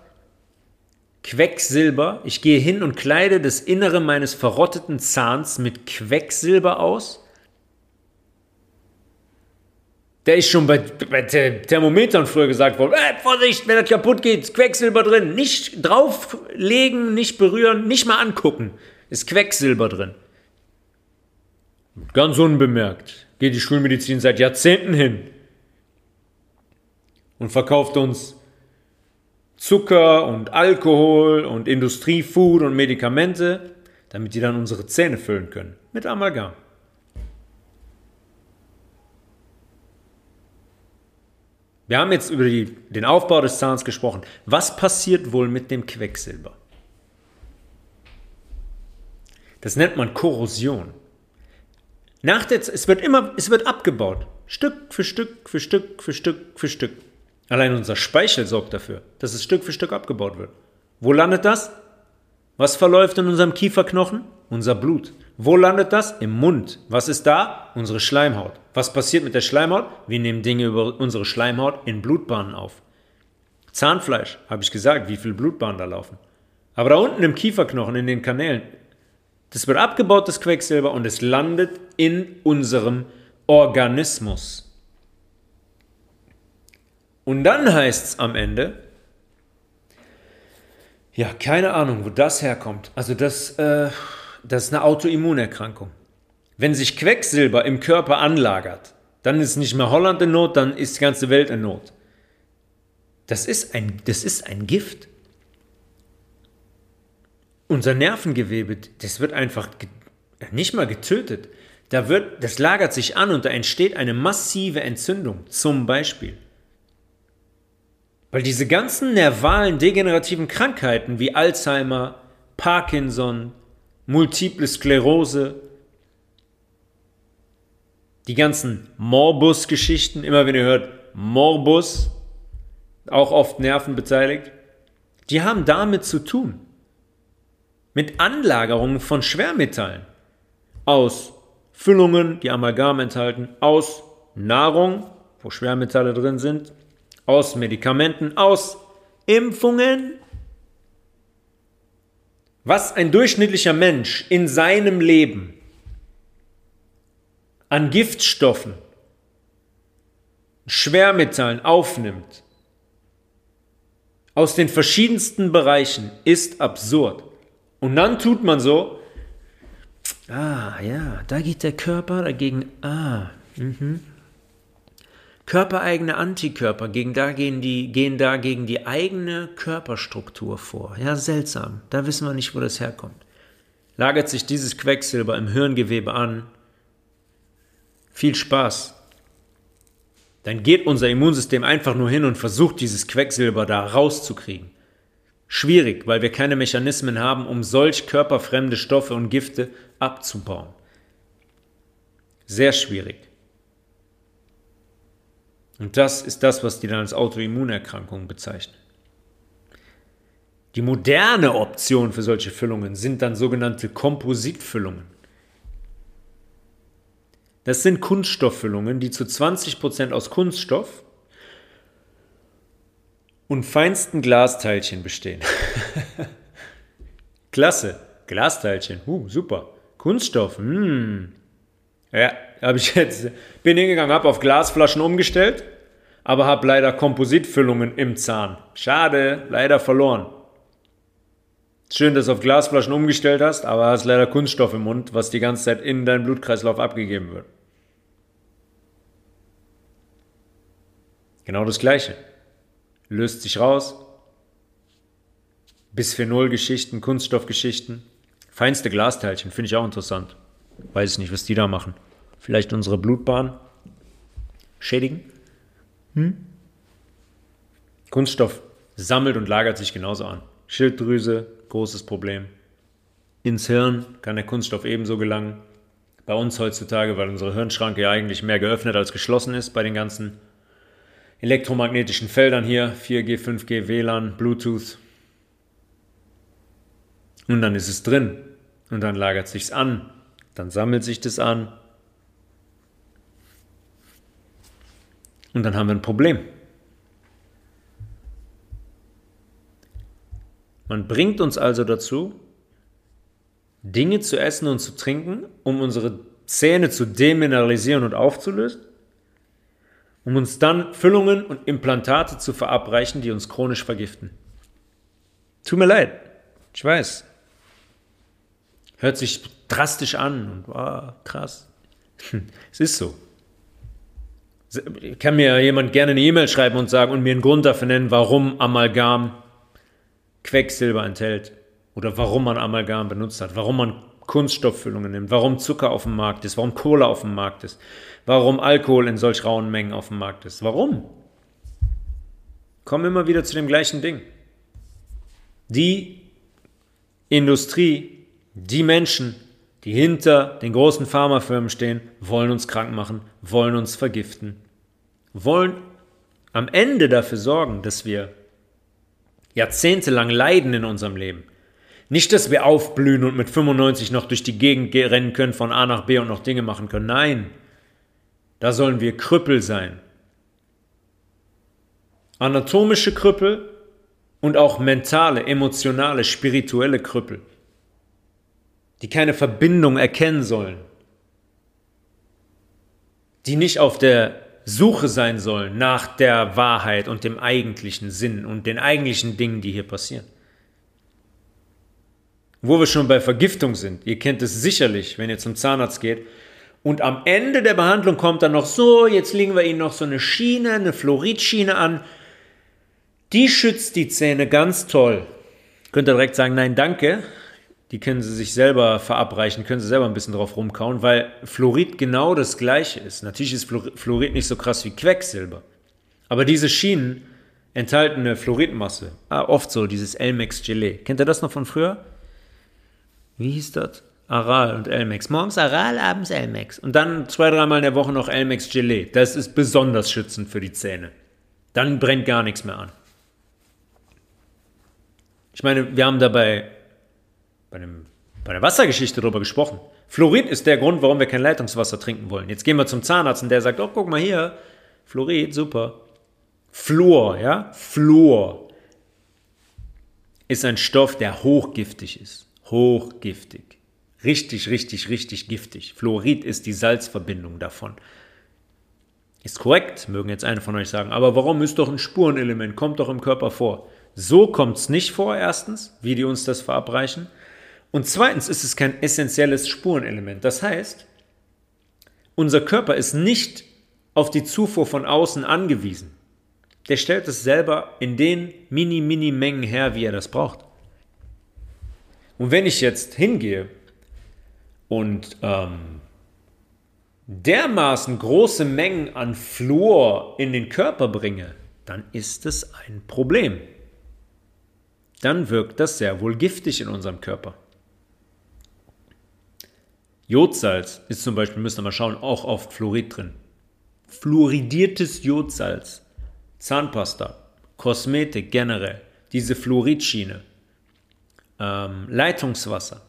Quecksilber. Ich gehe hin und kleide das Innere meines verrotteten Zahns mit Quecksilber aus. Der ist schon bei, bei Thermometern früher gesagt worden, äh, Vorsicht, wenn das kaputt geht, Quecksilber drin. Nicht drauflegen, nicht berühren, nicht mal angucken. Ist Quecksilber drin. Ganz unbemerkt geht die Schulmedizin seit Jahrzehnten hin und verkauft uns Zucker und Alkohol und Industriefood und Medikamente, damit die dann unsere Zähne füllen können. Mit Amalgam. Wir haben jetzt über die, den Aufbau des Zahns gesprochen. Was passiert wohl mit dem Quecksilber? Das nennt man Korrosion. Nach der, es wird immer, es wird abgebaut. Stück für Stück für Stück für Stück für Stück. Allein unser Speichel sorgt dafür, dass es Stück für Stück abgebaut wird. Wo landet das? Was verläuft in unserem Kieferknochen? Unser Blut. Wo landet das? Im Mund. Was ist da? Unsere Schleimhaut. Was passiert mit der Schleimhaut? Wir nehmen Dinge über unsere Schleimhaut in Blutbahnen auf. Zahnfleisch, habe ich gesagt, wie viele Blutbahnen da laufen. Aber da unten im Kieferknochen, in den Kanälen, das wird abgebaut, das Quecksilber, und es landet in unserem Organismus. Und dann heißt es am Ende, ja, keine Ahnung, wo das herkommt. Also das, äh, das ist eine Autoimmunerkrankung. Wenn sich Quecksilber im Körper anlagert, dann ist nicht mehr Holland in Not, dann ist die ganze Welt in Not. Das ist ein, das ist ein Gift. Unser Nervengewebe, das wird einfach nicht mal getötet. Da wird, das lagert sich an und da entsteht eine massive Entzündung, zum Beispiel. Weil diese ganzen nervalen degenerativen Krankheiten wie Alzheimer, Parkinson, Multiple Sklerose, die ganzen Morbus-Geschichten, immer wenn ihr hört Morbus, auch oft Nerven beteiligt, die haben damit zu tun. Mit Anlagerungen von Schwermetallen aus Füllungen, die Amalgam enthalten, aus Nahrung, wo Schwermetalle drin sind, aus Medikamenten, aus Impfungen. Was ein durchschnittlicher Mensch in seinem Leben an Giftstoffen, Schwermetallen aufnimmt, aus den verschiedensten Bereichen, ist absurd. Und dann tut man so, ah ja, da geht der Körper dagegen, ah, mhm. Körpereigene Antikörper, gegen da gehen, die, gehen da gegen die eigene Körperstruktur vor. Ja, seltsam. Da wissen wir nicht, wo das herkommt. Lagert sich dieses Quecksilber im Hirngewebe an. Viel Spaß. Dann geht unser Immunsystem einfach nur hin und versucht, dieses Quecksilber da rauszukriegen. Schwierig, weil wir keine Mechanismen haben, um solch körperfremde Stoffe und Gifte abzubauen. Sehr schwierig. Und das ist das, was die dann als Autoimmunerkrankung bezeichnen. Die moderne Option für solche Füllungen sind dann sogenannte Kompositfüllungen. Das sind Kunststofffüllungen, die zu 20% aus Kunststoff und feinsten Glasteilchen bestehen. Klasse, Glasteilchen, uh, super. Kunststoff, hm. Ja, habe ich jetzt, bin hingegangen, habe auf Glasflaschen umgestellt aber habe leider Kompositfüllungen im Zahn. Schade, leider verloren. Schön, dass du auf Glasflaschen umgestellt hast, aber hast leider Kunststoff im Mund, was die ganze Zeit in deinen Blutkreislauf abgegeben wird. Genau das gleiche. Löst sich raus. Bisphenol-Geschichten, Kunststoffgeschichten. Feinste Glasteilchen, finde ich auch interessant. Weiß ich nicht, was die da machen. Vielleicht unsere Blutbahn schädigen? Hm? Kunststoff sammelt und lagert sich genauso an. Schilddrüse, großes Problem. Ins Hirn kann der Kunststoff ebenso gelangen. Bei uns heutzutage, weil unsere Hirnschranke ja eigentlich mehr geöffnet als geschlossen ist, bei den ganzen elektromagnetischen Feldern hier, 4G, 5G, WLAN, Bluetooth. Und dann ist es drin. Und dann lagert sich's an. Dann sammelt sich das an. Und dann haben wir ein Problem. Man bringt uns also dazu, Dinge zu essen und zu trinken, um unsere Zähne zu demineralisieren und aufzulösen, um uns dann Füllungen und Implantate zu verabreichen, die uns chronisch vergiften. Tut mir leid, ich weiß. Hört sich drastisch an und wow, krass. Es ist so. Kann mir jemand gerne eine E-Mail schreiben und sagen und mir einen Grund dafür nennen, warum Amalgam Quecksilber enthält oder warum man Amalgam benutzt hat, warum man Kunststofffüllungen nimmt, warum Zucker auf dem Markt ist, warum Cola auf dem Markt ist, warum Alkohol in solch rauen Mengen auf dem Markt ist. Warum? Kommen immer wieder zu dem gleichen Ding. Die Industrie, die Menschen, die hinter den großen Pharmafirmen stehen, wollen uns krank machen, wollen uns vergiften, wollen am Ende dafür sorgen, dass wir jahrzehntelang leiden in unserem Leben. Nicht, dass wir aufblühen und mit 95 noch durch die Gegend rennen können, von A nach B und noch Dinge machen können. Nein, da sollen wir Krüppel sein. Anatomische Krüppel und auch mentale, emotionale, spirituelle Krüppel die keine Verbindung erkennen sollen, die nicht auf der Suche sein sollen nach der Wahrheit und dem eigentlichen Sinn und den eigentlichen Dingen, die hier passieren. Wo wir schon bei Vergiftung sind, ihr kennt es sicherlich, wenn ihr zum Zahnarzt geht, und am Ende der Behandlung kommt dann noch so, jetzt legen wir Ihnen noch so eine Schiene, eine Fluoridschiene an, Die schützt die Zähne ganz toll. Könnt ihr direkt sagen, nein, danke. Die können sie sich selber verabreichen, können sie selber ein bisschen drauf rumkauen, weil Fluorid genau das gleiche ist. Natürlich ist Fluorid nicht so krass wie Quecksilber. Aber diese Schienen enthalten eine Fluoridmasse. Ah, oft so, dieses Elmex Gelee. Kennt ihr das noch von früher? Wie hieß das? Aral und Elmex. Morgens Aral, abends Elmex. Und dann zwei, dreimal in der Woche noch Elmex Gelee. Das ist besonders schützend für die Zähne. Dann brennt gar nichts mehr an. Ich meine, wir haben dabei bei, dem, bei der Wassergeschichte darüber gesprochen. Fluorid ist der Grund, warum wir kein Leitungswasser trinken wollen. Jetzt gehen wir zum Zahnarzt und der sagt, oh, guck mal hier, Fluorid, super. Fluor, ja? Fluor ist ein Stoff, der hochgiftig ist. Hochgiftig. Richtig, richtig, richtig giftig. Fluorid ist die Salzverbindung davon. Ist korrekt, mögen jetzt eine von euch sagen. Aber warum ist doch ein Spurenelement? Kommt doch im Körper vor. So kommt es nicht vor, erstens, wie die uns das verabreichen. Und zweitens ist es kein essentielles Spurenelement. Das heißt, unser Körper ist nicht auf die Zufuhr von außen angewiesen. Der stellt es selber in den mini, mini Mengen her, wie er das braucht. Und wenn ich jetzt hingehe und ähm, dermaßen große Mengen an Fluor in den Körper bringe, dann ist es ein Problem. Dann wirkt das sehr wohl giftig in unserem Körper. Jodsalz ist zum Beispiel, müsst ihr mal schauen, auch oft Fluorid drin. Fluoridiertes Jodsalz, Zahnpasta, Kosmetik generell, diese Fluoridschiene, ähm, Leitungswasser.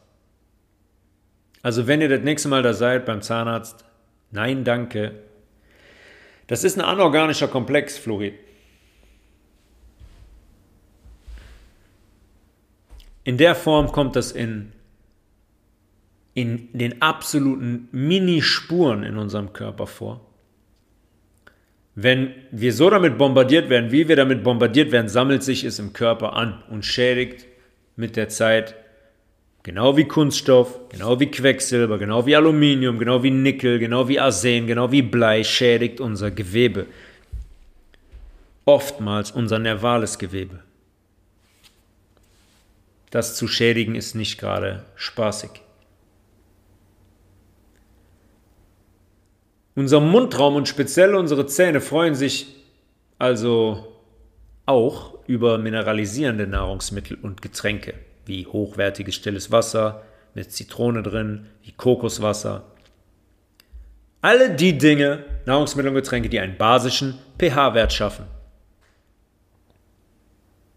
Also wenn ihr das nächste Mal da seid beim Zahnarzt, nein, danke. Das ist ein anorganischer Komplex, Fluorid. In der Form kommt das in, in den absoluten Minispuren in unserem Körper vor. Wenn wir so damit bombardiert werden, wie wir damit bombardiert werden, sammelt sich es im Körper an und schädigt mit der Zeit Genau wie Kunststoff, genau wie Quecksilber, genau wie Aluminium, genau wie Nickel, genau wie Arsen, genau wie Blei schädigt unser Gewebe. Oftmals unser nervales Gewebe. Das zu schädigen ist nicht gerade spaßig. Unser Mundraum und speziell unsere Zähne freuen sich also auch über mineralisierende Nahrungsmittel und Getränke wie hochwertiges stilles Wasser mit Zitrone drin, wie Kokoswasser. Alle die Dinge, Nahrungsmittel und Getränke, die einen basischen pH-Wert schaffen.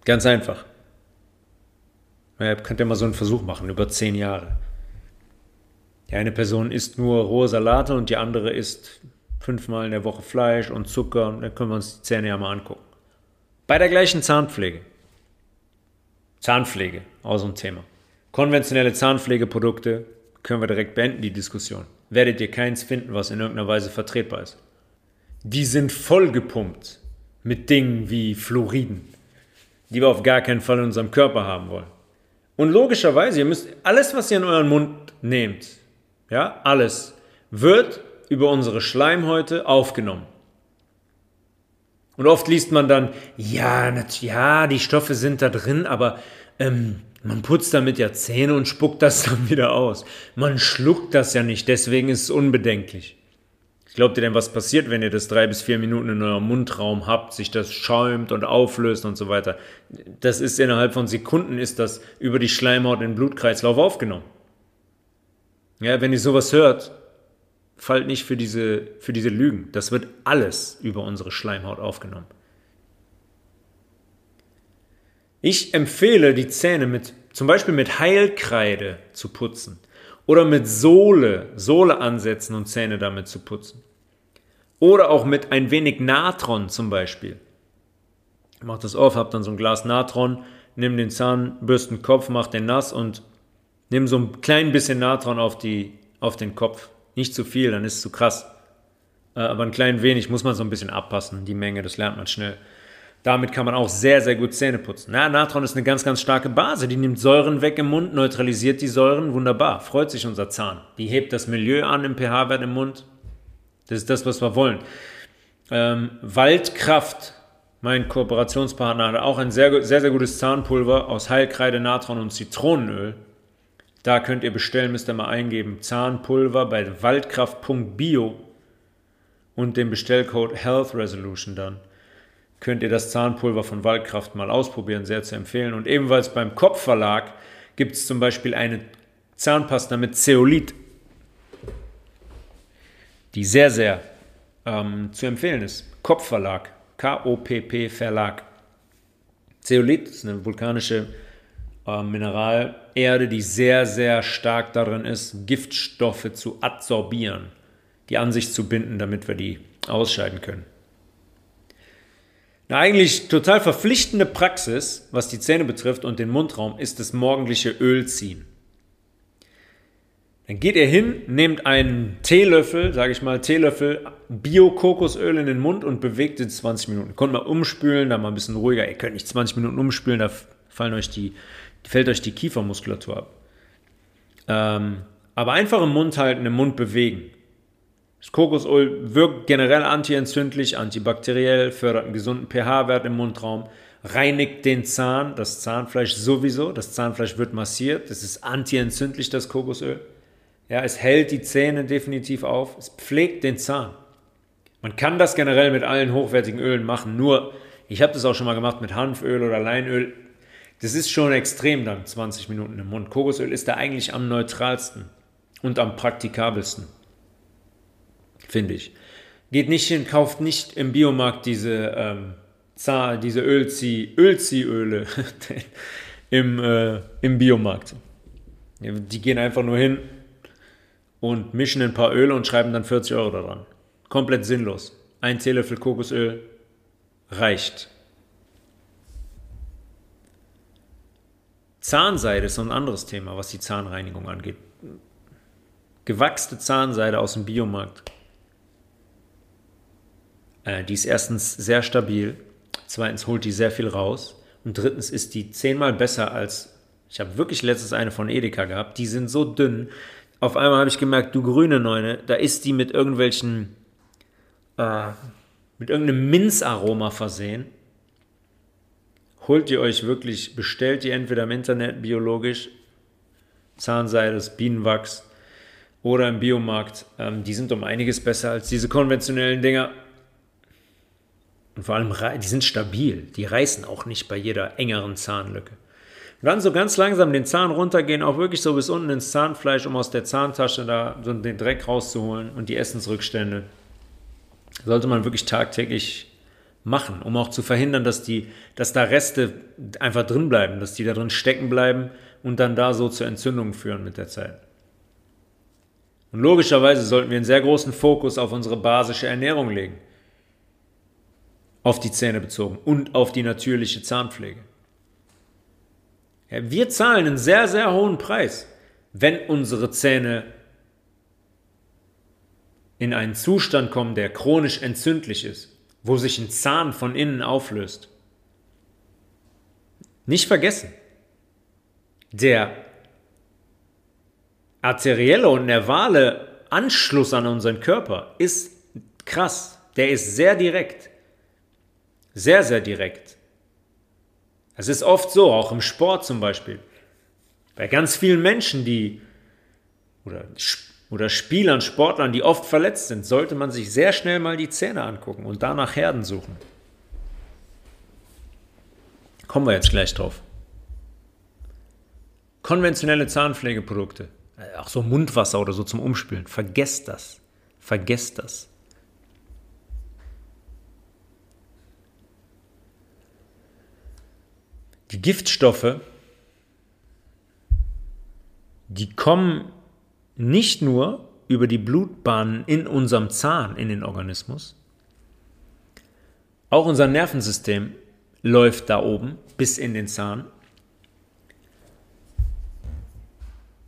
Ganz einfach. Ihr könnt ja mal so einen Versuch machen, über zehn Jahre. Die eine Person isst nur rohe Salate und die andere isst fünfmal in der Woche Fleisch und Zucker und dann können wir uns die Zähne ja mal angucken. Bei der gleichen Zahnpflege. Zahnpflege, auch so ein Thema. Konventionelle Zahnpflegeprodukte können wir direkt beenden, die Diskussion. Werdet ihr keins finden, was in irgendeiner Weise vertretbar ist. Die sind vollgepumpt mit Dingen wie Fluoriden, die wir auf gar keinen Fall in unserem Körper haben wollen. Und logischerweise, ihr müsst alles, was ihr in euren Mund nehmt, ja, alles, wird über unsere Schleimhäute aufgenommen. Und oft liest man dann, ja, ja, die Stoffe sind da drin, aber ähm, man putzt damit ja Zähne und spuckt das dann wieder aus. Man schluckt das ja nicht, deswegen ist es unbedenklich. Glaubt ihr denn, was passiert, wenn ihr das drei bis vier Minuten in eurem Mundraum habt, sich das schäumt und auflöst und so weiter? Das ist innerhalb von Sekunden ist das über die Schleimhaut in den Blutkreislauf aufgenommen. Ja, wenn ihr sowas hört, fallt nicht für diese, für diese Lügen. Das wird alles über unsere Schleimhaut aufgenommen. Ich empfehle, die Zähne mit, zum Beispiel mit Heilkreide zu putzen oder mit Sohle, Sohle ansetzen und Zähne damit zu putzen. Oder auch mit ein wenig Natron zum Beispiel. Macht das auf, habt dann so ein Glas Natron, nimm den Zahnbürstenkopf, mach den nass und nimm so ein klein bisschen Natron auf, die, auf den Kopf. Nicht zu viel, dann ist es zu krass. Äh, aber ein klein wenig muss man so ein bisschen abpassen, die Menge, das lernt man schnell. Damit kann man auch sehr, sehr gut Zähne putzen. Na, Natron ist eine ganz, ganz starke Base. Die nimmt Säuren weg im Mund, neutralisiert die Säuren. Wunderbar. Freut sich unser Zahn. Die hebt das Milieu an im pH-Wert im Mund. Das ist das, was wir wollen. Ähm, Waldkraft mein Kooperationspartner, hat auch ein sehr, sehr, sehr gutes Zahnpulver aus Heilkreide, Natron und Zitronenöl. Da könnt ihr bestellen, müsst ihr mal eingeben. Zahnpulver bei waldkraft.bio und dem Bestellcode Health Resolution dann könnt ihr das Zahnpulver von Waldkraft mal ausprobieren, sehr zu empfehlen. Und ebenfalls beim Kopfverlag gibt es zum Beispiel eine Zahnpasta mit Zeolit, die sehr, sehr ähm, zu empfehlen ist. Kopfverlag, K-O-P-P Verlag. Zeolit ist eine vulkanische äh, Mineralerde, die sehr, sehr stark darin ist, Giftstoffe zu adsorbieren, die an sich zu binden, damit wir die ausscheiden können. Eine eigentlich total verpflichtende Praxis, was die Zähne betrifft und den Mundraum, ist das morgendliche Ölziehen. Dann geht ihr hin, nehmt einen Teelöffel, sage ich mal, Teelöffel Bio-Kokosöl in den Mund und bewegt es 20 Minuten. Könnt mal umspülen, dann mal ein bisschen ruhiger. Ihr könnt nicht 20 Minuten umspülen, da fallen euch die, fällt euch die Kiefermuskulatur ab. Ähm, aber einfach im Mund halten, im Mund bewegen. Das Kokosöl wirkt generell antientzündlich, antibakteriell, fördert einen gesunden pH-Wert im Mundraum, reinigt den Zahn, das Zahnfleisch sowieso. Das Zahnfleisch wird massiert. Das ist antientzündlich, das Kokosöl. Ja, es hält die Zähne definitiv auf. Es pflegt den Zahn. Man kann das generell mit allen hochwertigen Ölen machen. Nur, ich habe das auch schon mal gemacht mit Hanföl oder Leinöl. Das ist schon extrem dann, 20 Minuten im Mund. Kokosöl ist da eigentlich am neutralsten und am praktikabelsten finde ich. Geht nicht hin, kauft nicht im Biomarkt diese, ähm, diese Ölzieh, Ölziehöle im, äh, im Biomarkt. Die gehen einfach nur hin und mischen ein paar Öle und schreiben dann 40 Euro daran. Komplett sinnlos. Ein Teelöffel Kokosöl reicht. Zahnseide ist so ein anderes Thema, was die Zahnreinigung angeht. Gewachste Zahnseide aus dem Biomarkt äh, die ist erstens sehr stabil, zweitens holt die sehr viel raus und drittens ist die zehnmal besser als, ich habe wirklich letztens eine von Edeka gehabt, die sind so dünn. Auf einmal habe ich gemerkt, du grüne Neune, da ist die mit irgendwelchen, äh, mit irgendeinem Minzaroma versehen. Holt ihr euch wirklich, bestellt die entweder im Internet biologisch, Zahnseide, Bienenwachs oder im Biomarkt. Ähm, die sind um einiges besser als diese konventionellen Dinger. Und vor allem, die sind stabil. Die reißen auch nicht bei jeder engeren Zahnlücke. Und dann so ganz langsam den Zahn runtergehen, auch wirklich so bis unten ins Zahnfleisch, um aus der Zahntasche da so den Dreck rauszuholen und die Essensrückstände. Sollte man wirklich tagtäglich machen, um auch zu verhindern, dass, die, dass da Reste einfach drin bleiben, dass die da drin stecken bleiben und dann da so zur Entzündung führen mit der Zeit. Und logischerweise sollten wir einen sehr großen Fokus auf unsere basische Ernährung legen auf die Zähne bezogen und auf die natürliche Zahnpflege. Ja, wir zahlen einen sehr, sehr hohen Preis, wenn unsere Zähne in einen Zustand kommen, der chronisch entzündlich ist, wo sich ein Zahn von innen auflöst. Nicht vergessen, der arterielle und nervale Anschluss an unseren Körper ist krass, der ist sehr direkt. Sehr, sehr direkt. Es ist oft so, auch im Sport zum Beispiel. Bei ganz vielen Menschen, die oder, oder Spielern, Sportlern, die oft verletzt sind, sollte man sich sehr schnell mal die Zähne angucken und danach Herden suchen. Kommen wir jetzt gleich drauf. Konventionelle Zahnpflegeprodukte, auch so Mundwasser oder so zum Umspülen, vergesst das. Vergesst das. Die Giftstoffe, die kommen nicht nur über die Blutbahnen in unserem Zahn in den Organismus, auch unser Nervensystem läuft da oben bis in den Zahn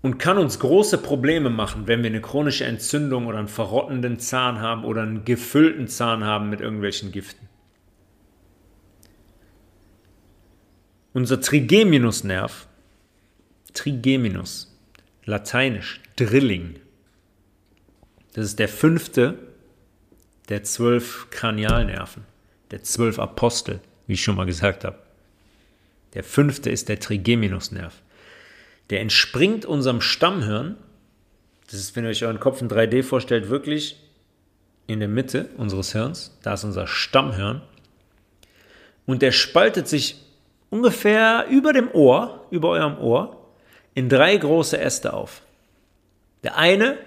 und kann uns große Probleme machen, wenn wir eine chronische Entzündung oder einen verrottenden Zahn haben oder einen gefüllten Zahn haben mit irgendwelchen Giften. Unser Trigeminusnerv, Trigeminus, lateinisch Drilling, das ist der fünfte der zwölf Kranialnerven, der zwölf Apostel. wie ich schon mal gesagt habe. Der fünfte ist der Trigeminusnerv. Der entspringt unserem Stammhirn. Das ist, wenn ihr euch euren Kopf in 3D vorstellt, wirklich in der Mitte unseres Hirns. Da ist unser Stammhirn. Und der spaltet sich ungefähr über dem Ohr, über eurem Ohr, in drei große Äste auf. Der eine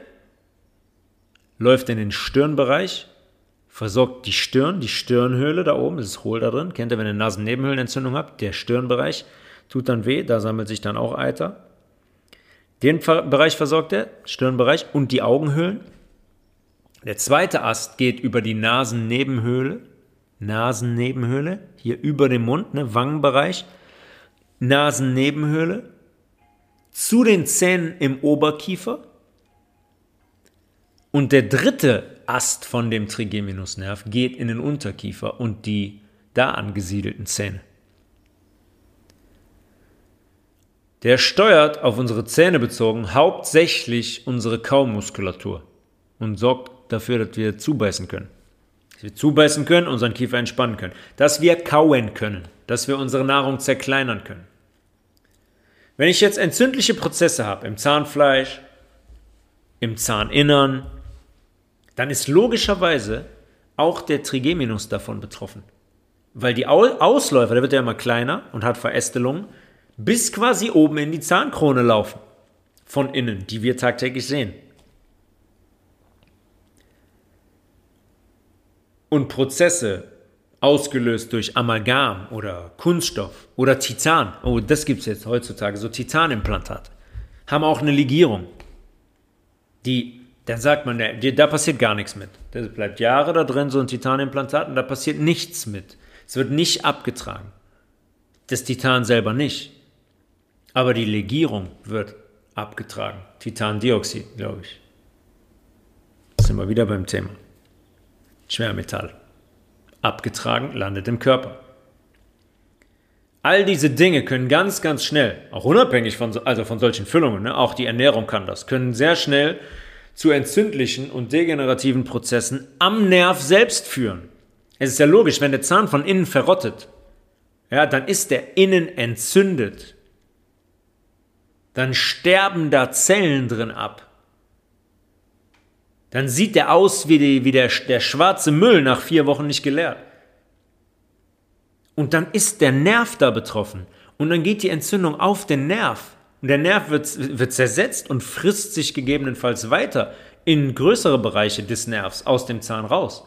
läuft in den Stirnbereich, versorgt die Stirn, die Stirnhöhle da oben, das ist hohl da drin. Kennt ihr, wenn ihr Nasennebenhöhlenentzündung habt? Der Stirnbereich tut dann weh, da sammelt sich dann auch Eiter. Den Bereich versorgt er, Stirnbereich und die Augenhöhlen. Der zweite Ast geht über die Nasennebenhöhle, Nasennebenhöhle, hier über dem Mund, ne, Wangenbereich, Nasennebenhöhle, zu den Zähnen im Oberkiefer. Und der dritte Ast von dem Trigeminusnerv geht in den Unterkiefer und die da angesiedelten Zähne. Der steuert auf unsere Zähne bezogen hauptsächlich unsere Kaumuskulatur und sorgt dafür, dass wir zubeißen können. Dass wir zubeißen können, unseren Kiefer entspannen können. Dass wir kauen können. Dass wir unsere Nahrung zerkleinern können. Wenn ich jetzt entzündliche Prozesse habe im Zahnfleisch, im Zahninnern, dann ist logischerweise auch der Trigeminus davon betroffen. Weil die Ausläufer, der wird ja immer kleiner und hat Verästelungen, bis quasi oben in die Zahnkrone laufen. Von innen, die wir tagtäglich sehen. Und Prozesse, ausgelöst durch Amalgam oder Kunststoff oder Titan, oh, das gibt es jetzt heutzutage, so Titanimplantat, haben auch eine Legierung. Die, dann sagt man, da passiert gar nichts mit. Das bleibt Jahre da drin, so ein Titanimplantat, und da passiert nichts mit. Es wird nicht abgetragen. Das Titan selber nicht. Aber die Legierung wird abgetragen. Titandioxid, glaube ich. Jetzt sind wir wieder beim Thema. Schwermetall. Abgetragen, landet im Körper. All diese Dinge können ganz, ganz schnell, auch unabhängig von, also von solchen Füllungen, ne, auch die Ernährung kann das, können sehr schnell zu entzündlichen und degenerativen Prozessen am Nerv selbst führen. Es ist ja logisch, wenn der Zahn von innen verrottet, ja, dann ist der innen entzündet dann sterben da Zellen drin ab. Dann sieht der aus wie, die, wie der, der schwarze Müll nach vier Wochen nicht geleert. Und dann ist der Nerv da betroffen. Und dann geht die Entzündung auf den Nerv. Und der Nerv wird, wird zersetzt und frisst sich gegebenenfalls weiter in größere Bereiche des Nervs aus dem Zahn raus.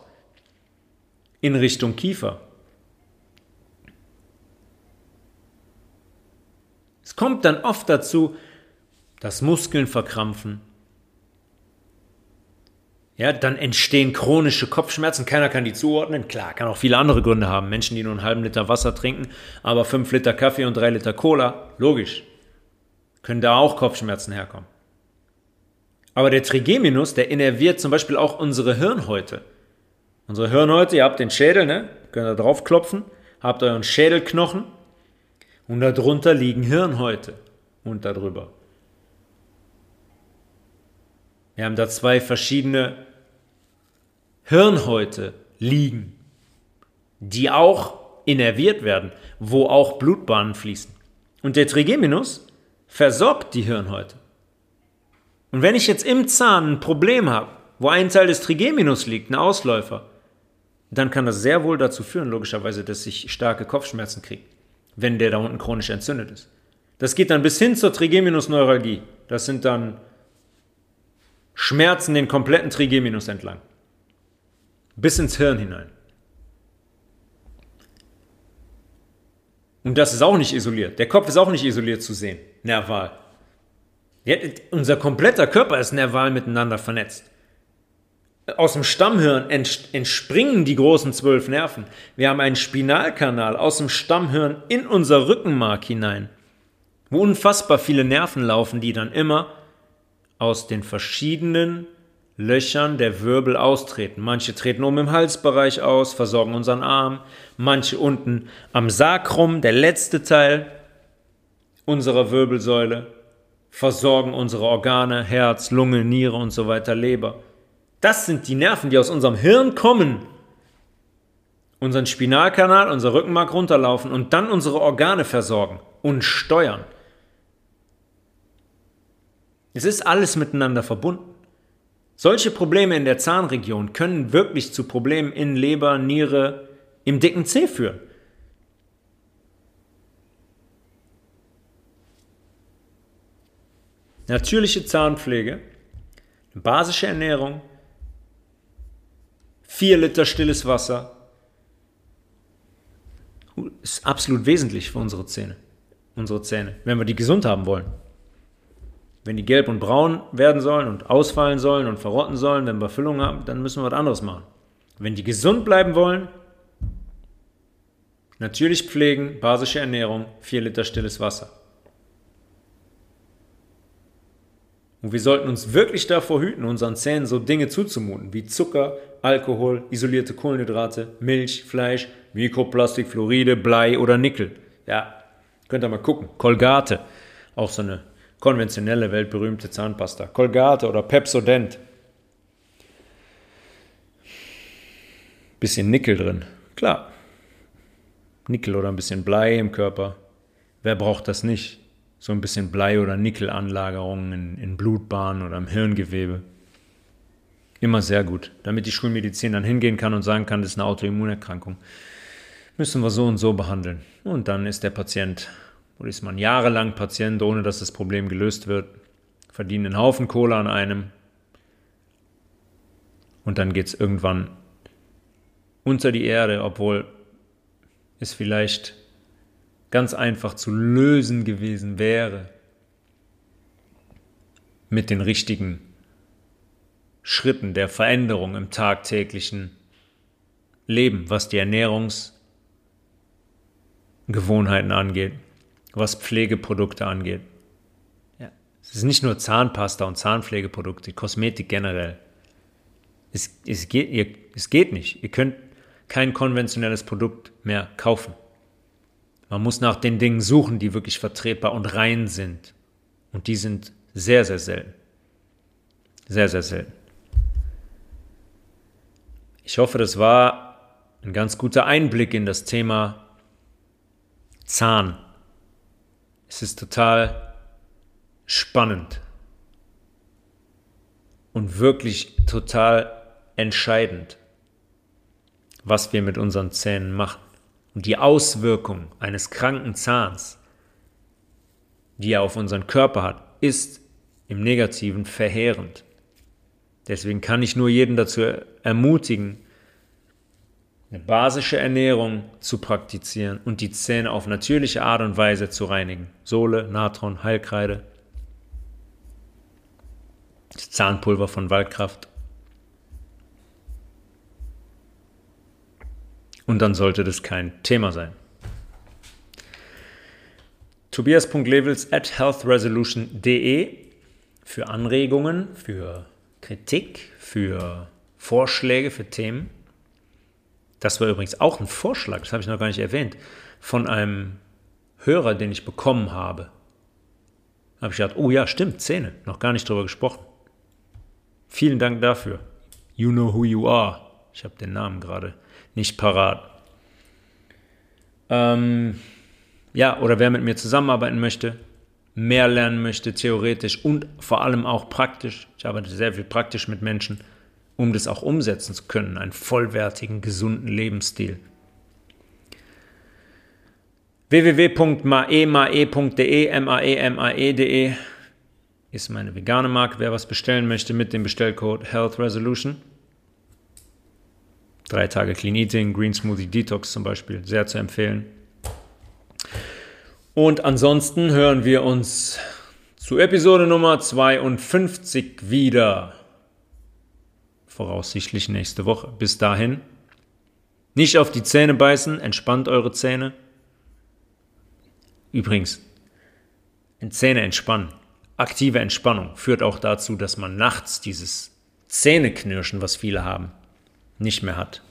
In Richtung Kiefer. Es kommt dann oft dazu, dass Muskeln verkrampfen. Ja, dann entstehen chronische Kopfschmerzen. Keiner kann die zuordnen. Klar, kann auch viele andere Gründe haben. Menschen, die nur einen halben Liter Wasser trinken, aber fünf Liter Kaffee und drei Liter Cola, logisch, können da auch Kopfschmerzen herkommen. Aber der Trigeminus, der innerviert zum Beispiel auch unsere Hirnhäute. Unsere Hirnhäute, ihr habt den Schädel, ne? Könnt da drauf klopfen, habt euren Schädelknochen und darunter liegen Hirnhäute und darüber. Wir haben da zwei verschiedene Hirnhäute liegen, die auch innerviert werden, wo auch Blutbahnen fließen. Und der Trigeminus versorgt die Hirnhäute. Und wenn ich jetzt im Zahn ein Problem habe, wo ein Teil des Trigeminus liegt, ein Ausläufer, dann kann das sehr wohl dazu führen, logischerweise, dass ich starke Kopfschmerzen kriege wenn der da unten chronisch entzündet ist. Das geht dann bis hin zur Trigeminusneuralgie. Das sind dann Schmerzen den kompletten Trigeminus entlang. Bis ins Hirn hinein. Und das ist auch nicht isoliert. Der Kopf ist auch nicht isoliert zu sehen, nerval. Ja, unser kompletter Körper ist nerval miteinander vernetzt aus dem Stammhirn entspringen die großen zwölf Nerven. Wir haben einen Spinalkanal aus dem Stammhirn in unser Rückenmark hinein, wo unfassbar viele Nerven laufen, die dann immer aus den verschiedenen Löchern der Wirbel austreten. Manche treten oben im Halsbereich aus, versorgen unseren Arm, manche unten am Sakrum, der letzte Teil unserer Wirbelsäule, versorgen unsere Organe, Herz, Lunge, Niere und so weiter, Leber. Das sind die Nerven, die aus unserem Hirn kommen unseren Spinalkanal, unser Rückenmark runterlaufen und dann unsere Organe versorgen und steuern. Es ist alles miteinander verbunden. Solche Probleme in der Zahnregion können wirklich zu Problemen in Leber, Niere, im dicken Zeh führen. Natürliche Zahnpflege, basische Ernährung, 4 Liter stilles Wasser ist absolut wesentlich für unsere Zähne. Unsere Zähne, wenn wir die gesund haben wollen. Wenn die gelb und braun werden sollen und ausfallen sollen und verrotten sollen, wenn wir Füllung haben, dann müssen wir was anderes machen. Wenn die gesund bleiben wollen, natürlich pflegen, basische Ernährung, 4 Liter stilles Wasser. Und wir sollten uns wirklich davor hüten, unseren Zähnen so Dinge zuzumuten, wie Zucker, Alkohol, isolierte Kohlenhydrate, Milch, Fleisch, Mikroplastik, Fluoride, Blei oder Nickel. Ja, könnt ihr mal gucken. Colgate, auch so eine konventionelle, weltberühmte Zahnpasta. Colgate oder Pepsodent. Bisschen Nickel drin. Klar. Nickel oder ein bisschen Blei im Körper. Wer braucht das nicht? so ein bisschen Blei- oder Nickelanlagerungen in, in Blutbahnen oder im Hirngewebe. Immer sehr gut. Damit die Schulmedizin dann hingehen kann und sagen kann, das ist eine Autoimmunerkrankung, müssen wir so und so behandeln. Und dann ist der Patient, oder ist man jahrelang Patient, ohne dass das Problem gelöst wird, verdient einen Haufen Kohle an einem. Und dann geht es irgendwann unter die Erde, obwohl es vielleicht ganz einfach zu lösen gewesen wäre mit den richtigen Schritten der Veränderung im tagtäglichen Leben, was die Ernährungsgewohnheiten angeht, was Pflegeprodukte angeht. Ja. Es ist nicht nur Zahnpasta und Zahnpflegeprodukte, Kosmetik generell. Es, es, geht, ihr, es geht nicht. Ihr könnt kein konventionelles Produkt mehr kaufen. Man muss nach den Dingen suchen, die wirklich vertretbar und rein sind. Und die sind sehr, sehr selten. Sehr, sehr selten. Ich hoffe, das war ein ganz guter Einblick in das Thema Zahn. Es ist total spannend und wirklich total entscheidend, was wir mit unseren Zähnen machen. Und die Auswirkung eines kranken Zahns, die er auf unseren Körper hat, ist im Negativen verheerend. Deswegen kann ich nur jeden dazu ermutigen, eine basische Ernährung zu praktizieren und die Zähne auf natürliche Art und Weise zu reinigen. Sohle, Natron, Heilkreide, das Zahnpulver von Waldkraft Und dann sollte das kein Thema sein. Tobias.levels at healthresolution.de für Anregungen, für Kritik, für Vorschläge, für Themen. Das war übrigens auch ein Vorschlag, das habe ich noch gar nicht erwähnt, von einem Hörer, den ich bekommen habe. Da habe ich gedacht, oh ja, stimmt, Zähne, noch gar nicht drüber gesprochen. Vielen Dank dafür. You know who you are. Ich habe den Namen gerade nicht parat. Ähm, ja, oder wer mit mir zusammenarbeiten möchte, mehr lernen möchte, theoretisch und vor allem auch praktisch. Ich arbeite sehr viel praktisch mit Menschen, um das auch umsetzen zu können, einen vollwertigen, gesunden Lebensstil. www.maemae.de, m-a-e-m-a-e.de ist meine vegane Marke. Wer was bestellen möchte mit dem Bestellcode Health Resolution Drei Tage Clean Eating, Green Smoothie Detox zum Beispiel, sehr zu empfehlen. Und ansonsten hören wir uns zu Episode Nummer 52 wieder. Voraussichtlich nächste Woche. Bis dahin. Nicht auf die Zähne beißen, entspannt eure Zähne. Übrigens, Zähne entspannen. Aktive Entspannung führt auch dazu, dass man nachts dieses Zähneknirschen, was viele haben, nicht mehr hat.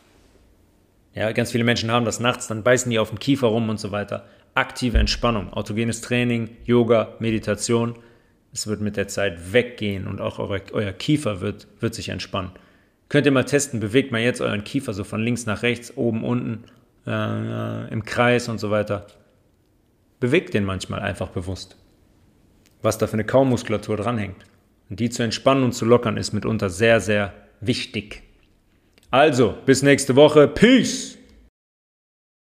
Ja, ganz viele Menschen haben das nachts, dann beißen die auf den Kiefer rum und so weiter. Aktive Entspannung, autogenes Training, Yoga, Meditation. Es wird mit der Zeit weggehen und auch euer, euer Kiefer wird, wird sich entspannen. Könnt ihr mal testen, bewegt mal jetzt euren Kiefer so von links nach rechts, oben, unten, äh, im Kreis und so weiter. Bewegt den manchmal einfach bewusst. Was da für eine Kaumuskulatur dranhängt. Und die zu entspannen und zu lockern ist mitunter sehr, sehr wichtig. Also, bis nächste Woche. Peace!